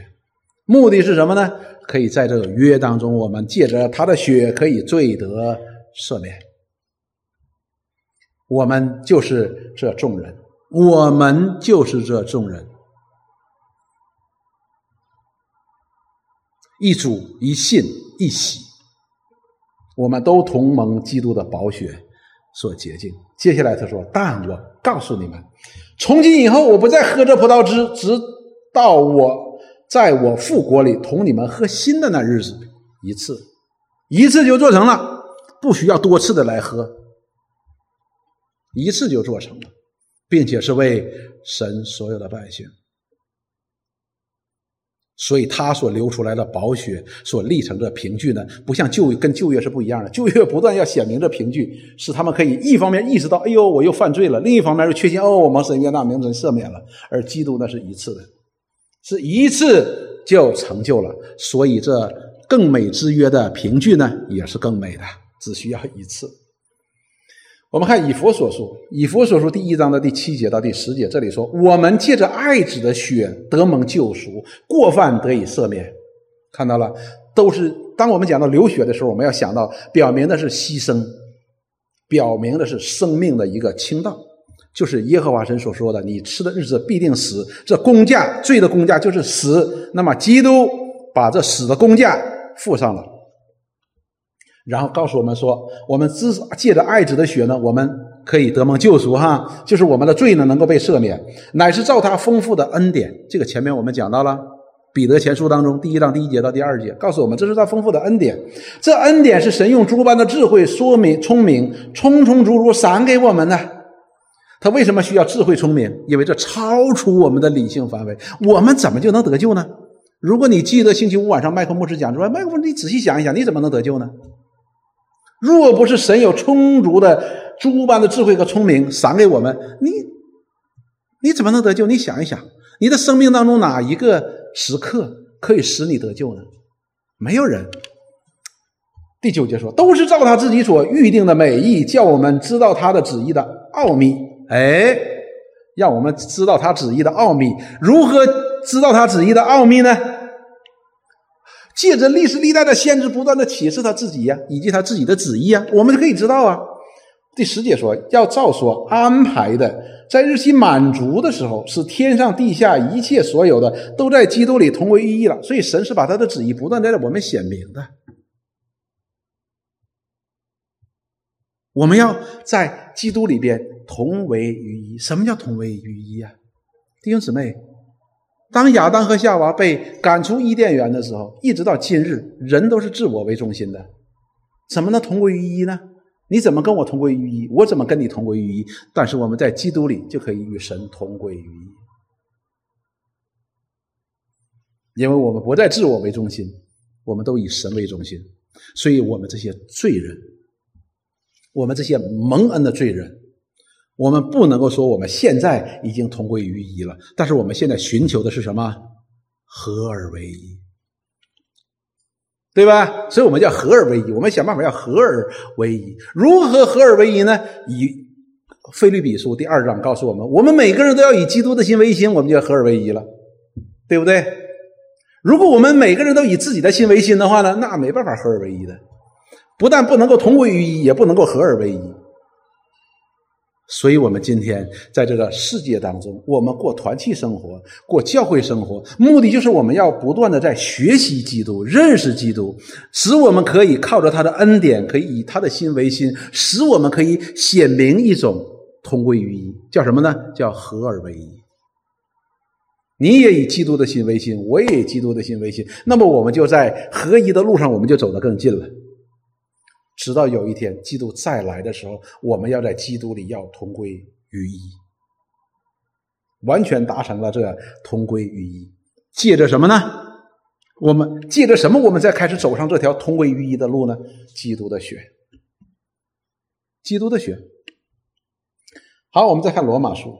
目的是什么呢？可以在这个约当中，我们借着他的血可以罪得赦免。我们就是这众人，我们就是这众人。一主一信一喜，我们都同盟基督的宝血所洁净。接下来他说：“但我告诉你们，从今以后，我不再喝这葡萄汁，直到我在我父国里同你们喝新的那日子，一次，一次就做成了，不需要多次的来喝，一次就做成了，并且是为神所有的百姓。”所以他所流出来的宝血所立成的凭据呢，不像旧跟旧约是不一样的。旧约不断要显明这凭据，使他们可以一方面意识到，哎呦，我又犯罪了；另一方面又确信，哦，我蒙神约纳名神赦免了。而基督那是一次的，是一次就成就了。所以这更美之约的凭据呢，也是更美的，只需要一次。我们看以佛所说，以佛所说第一章的第七节到第十节，这里说：“我们借着爱子的血得蒙救赎，过犯得以赦免。”看到了，都是当我们讲到流血的时候，我们要想到，表明的是牺牲，表明的是生命的一个倾倒，就是耶和华神所说的：“你吃的日子必定死。”这公价罪的公价就是死。那么基督把这死的公价付上了。然后告诉我们说，我们之借着爱子的血呢，我们可以得蒙救赎哈，就是我们的罪呢能够被赦免，乃是照他丰富的恩典。这个前面我们讲到了，彼得前书当中第一章第一节到第二节，告诉我们这是他丰富的恩典。这恩典是神用诸般的智慧、说明、聪明、充充足足赏给我们的。他为什么需要智慧聪明？因为这超出我们的理性范围。我们怎么就能得救呢？如果你记得星期五晚上麦克牧师讲说，麦克牧，你仔细想一想，你怎么能得救呢？若不是神有充足的诸般的智慧和聪明赏给我们，你你怎么能得救？你想一想，你的生命当中哪一个时刻可以使你得救呢？没有人。第九节说，都是照他自己所预定的美意，叫我们知道他的旨意的奥秘。哎，让我们知道他旨意的奥秘。如何知道他旨意的奥秘呢？借着历史历代的先知不断的启示他自己呀，以及他自己的旨意啊，我们就可以知道啊。第十节说，要照所安排的，在日期满足的时候，使天上地下一切所有的都在基督里同为一意了。所以神是把他的旨意不断在我们显明的。我们要在基督里边同为于一。什么叫同为于一啊？弟兄姊妹，当亚当和夏娃被赶出伊甸园的时候，一直到今日，人都是自我为中心的，怎么能同归于一呢？你怎么跟我同归于一？我怎么跟你同归于一？但是我们在基督里就可以与神同归于一，因为我们不再自我为中心，我们都以神为中心，所以我们这些罪人。我们这些蒙恩的罪人，我们不能够说我们现在已经同归于一了。但是我们现在寻求的是什么？合而为一，对吧？所以我们叫合而为一。我们想办法要合而为一。如何合而为一呢？以菲律比书第二章告诉我们：我们每个人都要以基督的心为心，我们就要合而为一了，对不对？如果我们每个人都以自己的心为心的话呢，那没办法合而为一的。不但不能够同归于一，也不能够合而为一。所以，我们今天在这个世界当中，我们过团契生活，过教会生活，目的就是我们要不断的在学习基督，认识基督，使我们可以靠着他的恩典，可以以他的心为心，使我们可以显明一种同归于一，叫什么呢？叫合而为一。你也以基督的心为心，我也以基督的心为心，那么我们就在合一的路上，我们就走得更近了。直到有一天基督再来的时候，我们要在基督里要同归于一，完全达成了这同归于一。借着什么呢？我们借着什么？我们再开始走上这条同归于一的路呢？基督的血，基督的血。好，我们再看罗马书。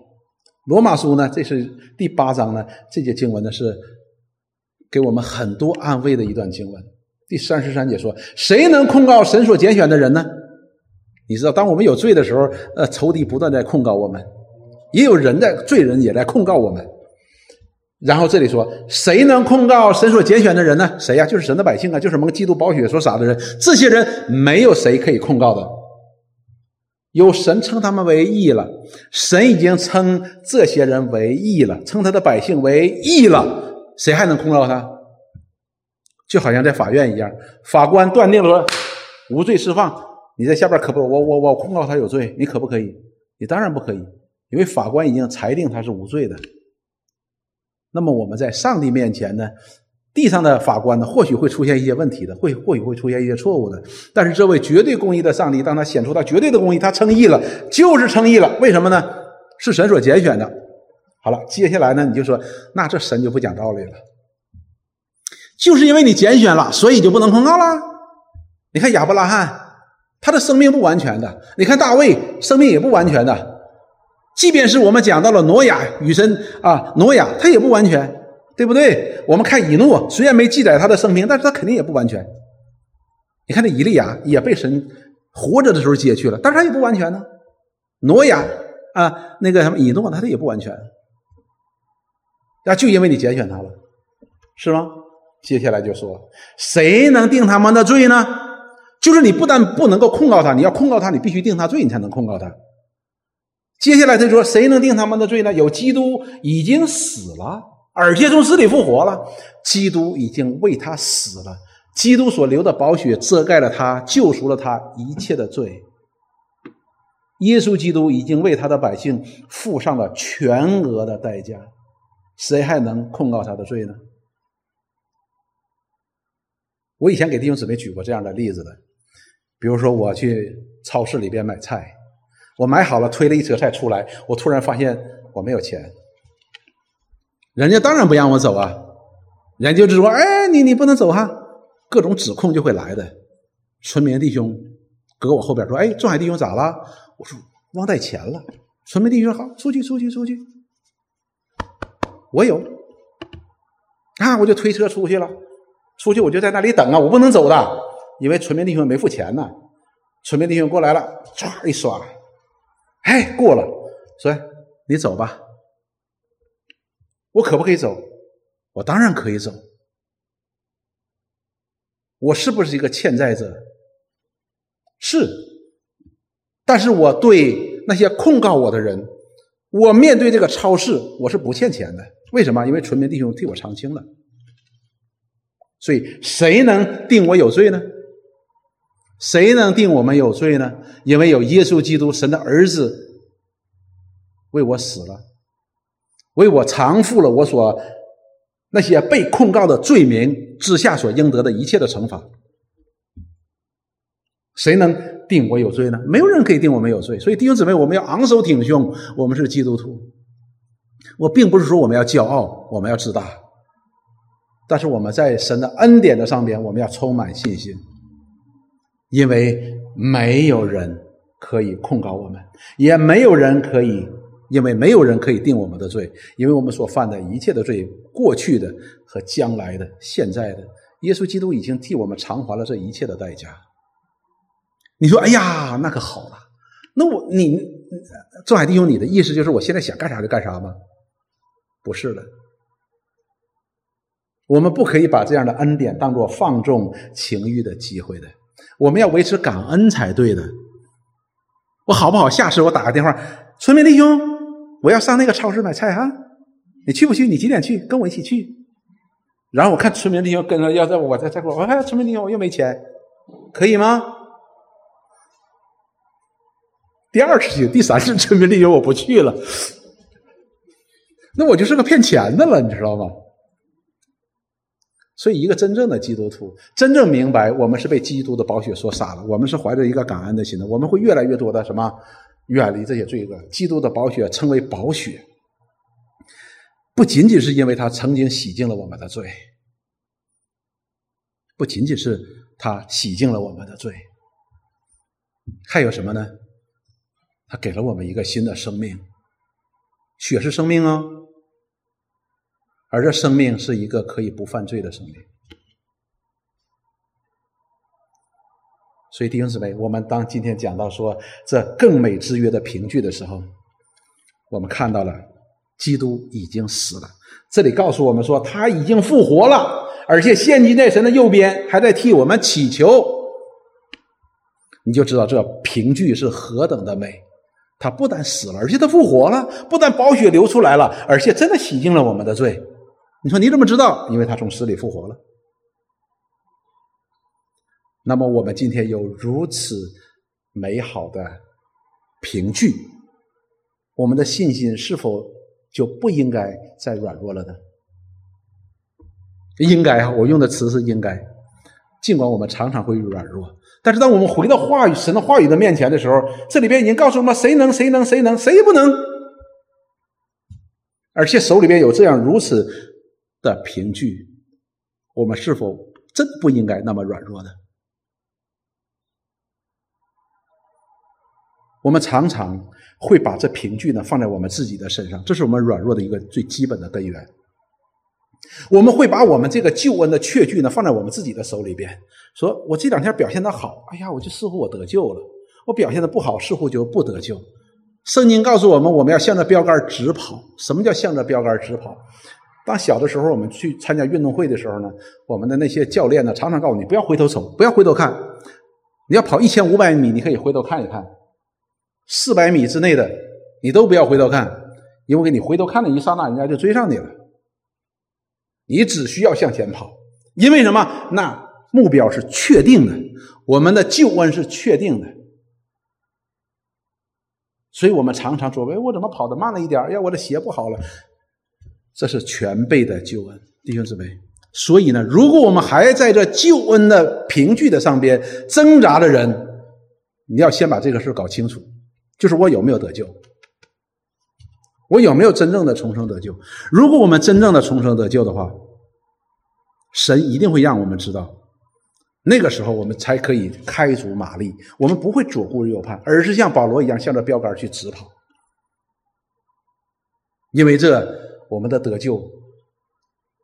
罗马书呢？这是第八章呢。这节经文呢是给我们很多安慰的一段经文。第三十三节说：“谁能控告神所拣选的人呢？你知道，当我们有罪的时候，呃，仇敌不断在控告我们，也有人在罪人也在控告我们。然后这里说，谁能控告神所拣选的人呢？谁呀？就是神的百姓啊，就是蒙基督宝血所洒的人。这些人没有谁可以控告的，有神称他们为义了。神已经称这些人为义了，称他的百姓为义了。谁还能控告他？”就好像在法院一样，法官断定了无罪释放，你在下边可不，我我我控告他有罪，你可不可以？你当然不可以，因为法官已经裁定他是无罪的。那么我们在上帝面前呢，地上的法官呢，或许会出现一些问题的，会或许会出现一些错误的。但是这位绝对公义的上帝，当他显出他绝对的公义，他称义了，就是称义了。为什么呢？是神所拣选的。好了，接下来呢，你就说，那这神就不讲道理了。就是因为你拣选了，所以就不能控告了。你看亚伯拉罕，他的生命不完全的；你看大卫，生命也不完全的。即便是我们讲到了挪亚与神啊，挪亚他也不完全，对不对？我们看以诺，虽然没记载他的生命，但是他肯定也不完全。你看这以利亚也被神活着的时候接去了，但是他也不完全呢。挪亚啊，那个什么以诺，他他也不完全。那就因为你拣选他了，是吗？接下来就说，谁能定他们的罪呢？就是你不但不能够控告他，你要控告他，你必须定他罪，你才能控告他。接下来他说，谁能定他们的罪呢？有基督已经死了，而且从死里复活了。基督已经为他死了，基督所流的宝血遮盖了他，救赎了他一切的罪。耶稣基督已经为他的百姓付上了全额的代价，谁还能控告他的罪呢？我以前给弟兄姊妹举过这样的例子的，比如说我去超市里边买菜，我买好了推了一车菜出来，我突然发现我没有钱，人家当然不让我走啊，人家就说：“哎，你你不能走哈！”各种指控就会来的。村民弟兄搁我后边说：“哎，仲海弟兄咋了？”我说：“忘带钱了。”村民弟兄：“好，出去出去出去。”我有，啊，我就推车出去了。出去我就在那里等啊，我不能走的。因为纯民弟兄没付钱呢。纯民弟兄过来了，唰一刷，哎，过了。说你走吧，我可不可以走？我当然可以走。我是不是一个欠债者？是，但是我对那些控告我的人，我面对这个超市，我是不欠钱的。为什么？因为纯民弟兄替我偿清了。所以谁能定我有罪呢？谁能定我们有罪呢？因为有耶稣基督，神的儿子为我死了，为我偿付了我所那些被控告的罪名之下所应得的一切的惩罚。谁能定我有罪呢？没有人可以定我们有罪。所以弟兄姊妹，我们要昂首挺胸，我们是基督徒。我并不是说我们要骄傲，我们要自大。但是我们在神的恩典的上边，我们要充满信心，因为没有人可以控告我们，也没有人可以，因为没有人可以定我们的罪，因为我们所犯的一切的罪，过去的和将来的、现在的，耶稣基督已经替我们偿还了这一切的代价。你说，哎呀，那可好了，那我你，众海弟兄，你的意思就是我现在想干啥就干啥吗？不是的。我们不可以把这样的恩典当做放纵情欲的机会的，我们要维持感恩才对的。我好不好？下次我打个电话，村民弟兄，我要上那个超市买菜哈，你去不去？你几点去？跟我一起去。然后我看村民弟兄跟着要在我在再过，我看村民弟兄我又没钱，可以吗？第二次去，第三次村民弟兄我不去了，那我就是个骗钱的了，你知道吗？所以，一个真正的基督徒，真正明白我们是被基督的宝血所杀了，我们是怀着一个感恩的心的，我们会越来越多的什么远离这些罪恶。基督的宝血称为宝血，不仅仅是因为他曾经洗净了我们的罪，不仅仅是他洗净了我们的罪，还有什么呢？他给了我们一个新的生命，血是生命啊。而这生命是一个可以不犯罪的生命，所以弟兄姊妹，我们当今天讲到说这更美之约的凭据的时候，我们看到了基督已经死了。这里告诉我们说他已经复活了，而且现今在神的右边，还在替我们祈求。你就知道这凭据是何等的美。他不但死了，而且他复活了；不但宝血流出来了，而且真的洗净了我们的罪。你说你怎么知道？因为他从死里复活了。那么我们今天有如此美好的凭据，我们的信心是否就不应该再软弱了呢？应该啊，我用的词是应该。尽管我们常常会软弱，但是当我们回到话语神的话语的面前的时候，这里边已经告诉我们：谁能？谁能？谁能？谁不能。而且手里边有这样如此。的凭据，我们是否真不应该那么软弱呢？我们常常会把这凭据呢放在我们自己的身上，这是我们软弱的一个最基本的根源。我们会把我们这个救恩的确据呢放在我们自己的手里边，说我这两天表现的好，哎呀，我就似乎我得救了；我表现的不好，似乎就不得救。圣经告诉我们，我们要向着标杆直跑。什么叫向着标杆直跑？当小的时候，我们去参加运动会的时候呢，我们的那些教练呢，常常告诉你不要回头瞅，不要回头看。你要跑一千五百米，你可以回头看一看；四百米之内的，你都不要回头看，因为你回头看的一刹那，人家就追上你了。你只需要向前跑，因为什么？那目标是确定的，我们的救恩是确定的。所以我们常常说：“哎，我怎么跑得慢了一点？哎呀，我的鞋不好了。”这是全备的救恩，弟兄姊妹。所以呢，如果我们还在这救恩的凭据的上边挣扎的人，你要先把这个事搞清楚，就是我有没有得救，我有没有真正的重生得救。如果我们真正的重生得救的话，神一定会让我们知道，那个时候我们才可以开足马力，我们不会左顾右盼，而是像保罗一样向着标杆去直跑，因为这。我们的得救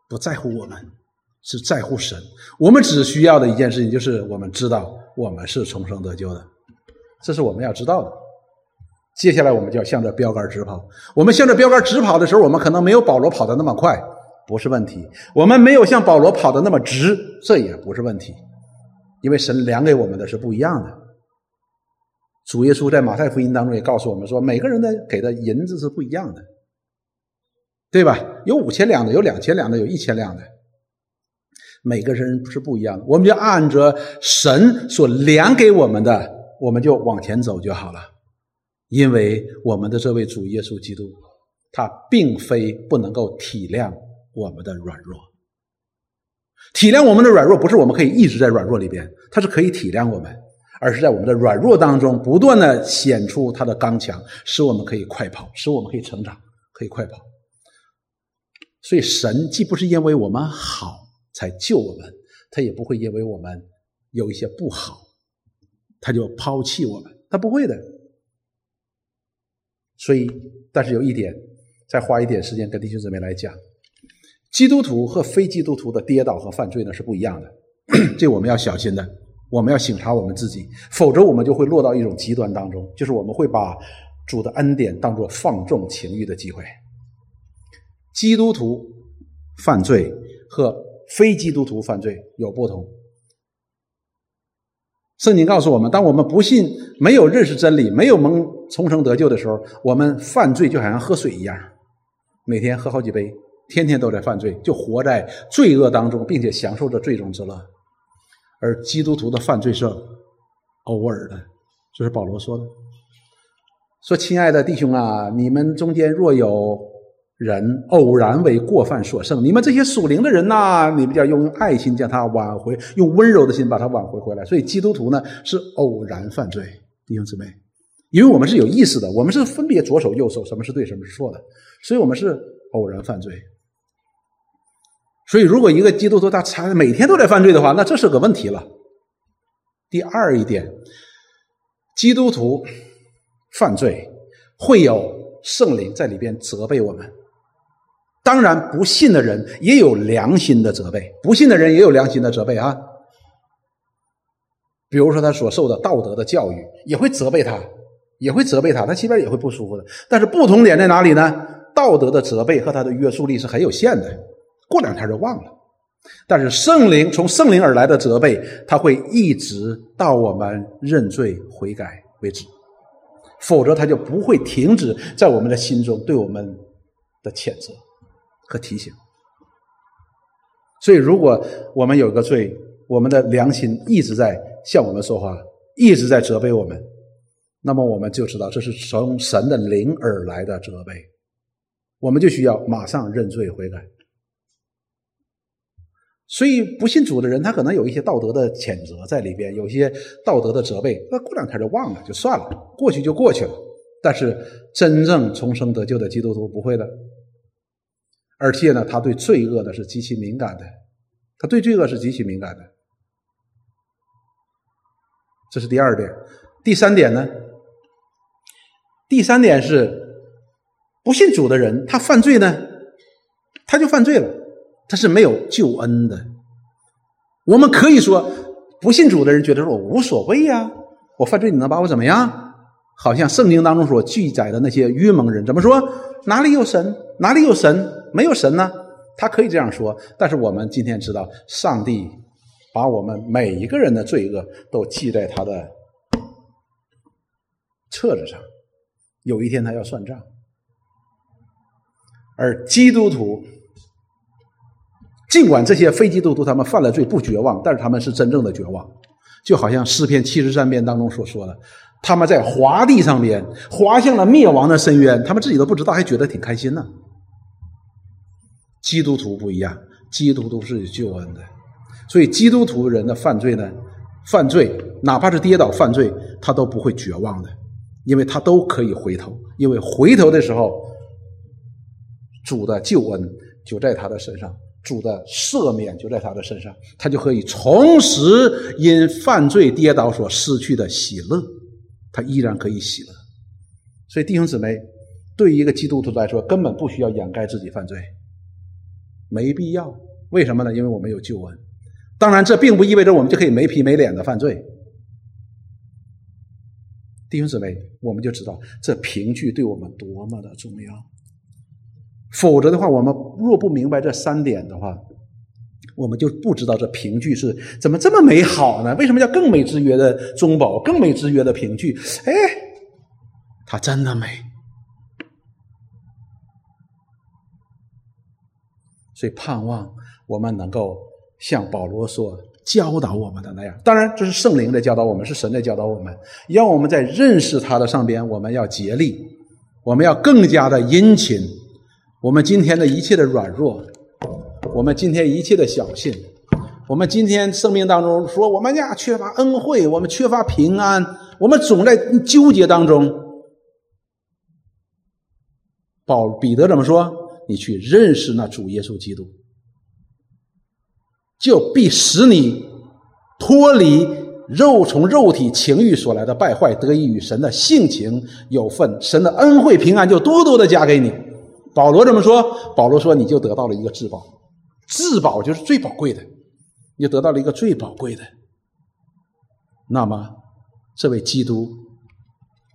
不在乎我们，是在乎神。我们只需要的一件事情，就是我们知道我们是重生得救的，这是我们要知道的。接下来，我们就要向着标杆直跑。我们向着标杆直跑的时候，我们可能没有保罗跑的那么快，不是问题；我们没有像保罗跑的那么直，这也不是问题，因为神量给我们的是不一样的。主耶稣在马太福音当中也告诉我们说，每个人的给的银子是不一样的，对吧？有五千两的，有两千两的，有一千两的，每个人是不一样的。我们就按着神所量给我们的，我们就往前走就好了。因为我们的这位主耶稣基督，他并非不能够体谅我们的软弱，体谅我们的软弱，不是我们可以一直在软弱里边，他是可以体谅我们。而是在我们的软弱当中，不断的显出他的刚强，使我们可以快跑，使我们可以成长，可以快跑。所以，神既不是因为我们好才救我们，他也不会因为我们有一些不好，他就抛弃我们，他不会的。所以，但是有一点，再花一点时间跟弟兄姊妹来讲，基督徒和非基督徒的跌倒和犯罪呢是不一样的，这我们要小心的。我们要省察我们自己，否则我们就会落到一种极端当中，就是我们会把主的恩典当作放纵情欲的机会。基督徒犯罪和非基督徒犯罪有不同。圣经告诉我们，当我们不信、没有认识真理、没有蒙重生得救的时候，我们犯罪就好像喝水一样，每天喝好几杯，天天都在犯罪，就活在罪恶当中，并且享受着罪中之乐。而基督徒的犯罪是偶尔的，这是保罗说的。说：“亲爱的弟兄啊，你们中间若有人偶然为过犯所胜，你们这些属灵的人呐，你们要用爱心将他挽回，用温柔的心把他挽回回来。所以基督徒呢是偶然犯罪，弟兄姊妹，因为我们是有意识的，我们是分别左手右手，什么是对，什么是错的，所以我们是偶然犯罪。”所以，如果一个基督徒他常每天都在犯罪的话，那这是个问题了。第二一点，基督徒犯罪会有圣灵在里边责备我们。当然，不信的人也有良心的责备，不信的人也有良心的责备啊。比如说，他所受的道德的教育也会责备他，也会责备他，他心边也会不舒服的。但是，不同点在哪里呢？道德的责备和他的约束力是很有限的。过两天就忘了，但是圣灵从圣灵而来的责备，他会一直到我们认罪悔改为止，否则他就不会停止在我们的心中对我们的谴责和提醒。所以，如果我们有个罪，我们的良心一直在向我们说话，一直在责备我们，那么我们就知道这是从神的灵而来的责备，我们就需要马上认罪悔改。所以不信主的人，他可能有一些道德的谴责在里边，有些道德的责备，那过两天就忘了，就算了，过去就过去了。但是真正重生得救的基督徒不会的，而且呢，他对罪恶呢是极其敏感的，他对罪恶是极其敏感的。这是第二点，第三点呢？第三点是不信主的人，他犯罪呢，他就犯罪了。他是没有救恩的。我们可以说，不信主的人觉得说我无所谓呀，我犯罪你能把我怎么样？好像圣经当中所记载的那些愚蒙人怎么说？哪里有神？哪里有神？没有神呢？他可以这样说。但是我们今天知道，上帝把我们每一个人的罪恶都记在他的册子上，有一天他要算账。而基督徒。尽管这些非基督徒他们犯了罪不绝望，但是他们是真正的绝望，就好像诗篇七十三篇当中所说的，他们在滑地上边滑向了灭亡的深渊，他们自己都不知道，还觉得挺开心呢。基督徒不一样，基督徒是有救恩的，所以基督徒人的犯罪呢，犯罪哪怕是跌倒犯罪，他都不会绝望的，因为他都可以回头，因为回头的时候，主的救恩就在他的身上。主的赦免就在他的身上，他就可以重拾因犯罪跌倒所失去的喜乐，他依然可以喜乐。所以弟兄姊妹，对于一个基督徒来说，根本不需要掩盖自己犯罪，没必要，为什么呢？因为我们有救恩。当然，这并不意味着我们就可以没皮没脸的犯罪。弟兄姊妹，我们就知道这凭据对我们多么的重要。否则的话，我们若不明白这三点的话，我们就不知道这凭据是怎么这么美好呢？为什么叫更美之约的中保、更美之约的凭据？哎，它真的美。所以盼望我们能够像保罗所教导我们的那样。当然，这是圣灵在教导我们，是神在教导我们。要我们在认识他的上边，我们要竭力，我们要更加的殷勤。我们今天的一切的软弱，我们今天一切的小心，我们今天生命当中说我们呀缺乏恩惠，我们缺乏平安，我们总在纠结当中。保彼得怎么说？你去认识那主耶稣基督，就必使你脱离肉从肉体情欲所来的败坏，得以与神的性情有份。神的恩惠平安就多多的加给你。保罗这么说，保罗说你就得到了一个至宝，至宝就是最宝贵的，你得到了一个最宝贵的。那么，这位基督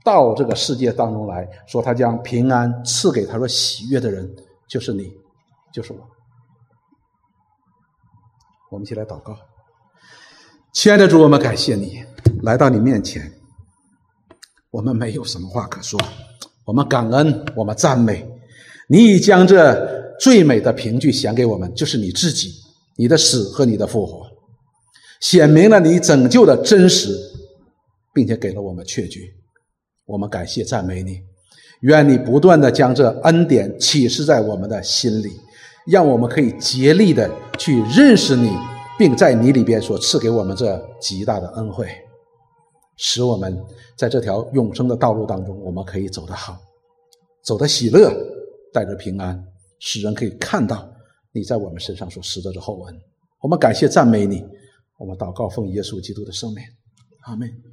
到这个世界当中来说，他将平安赐给他说喜悦的人。就是你，就是我。我们一起来祷告，亲爱的主，我们感谢你来到你面前。我们没有什么话可说，我们感恩，我们赞美你，已将这最美的凭据显给我们，就是你自己，你的死和你的复活，显明了你拯救的真实，并且给了我们确据。我们感谢赞美你。愿你不断的将这恩典启示在我们的心里，让我们可以竭力的去认识你，并在你里边所赐给我们这极大的恩惠，使我们在这条永生的道路当中，我们可以走得好，走得喜乐，带着平安，使人可以看到你在我们身上所施的这厚恩。我们感谢赞美你，我们祷告奉耶稣基督的圣名，阿门。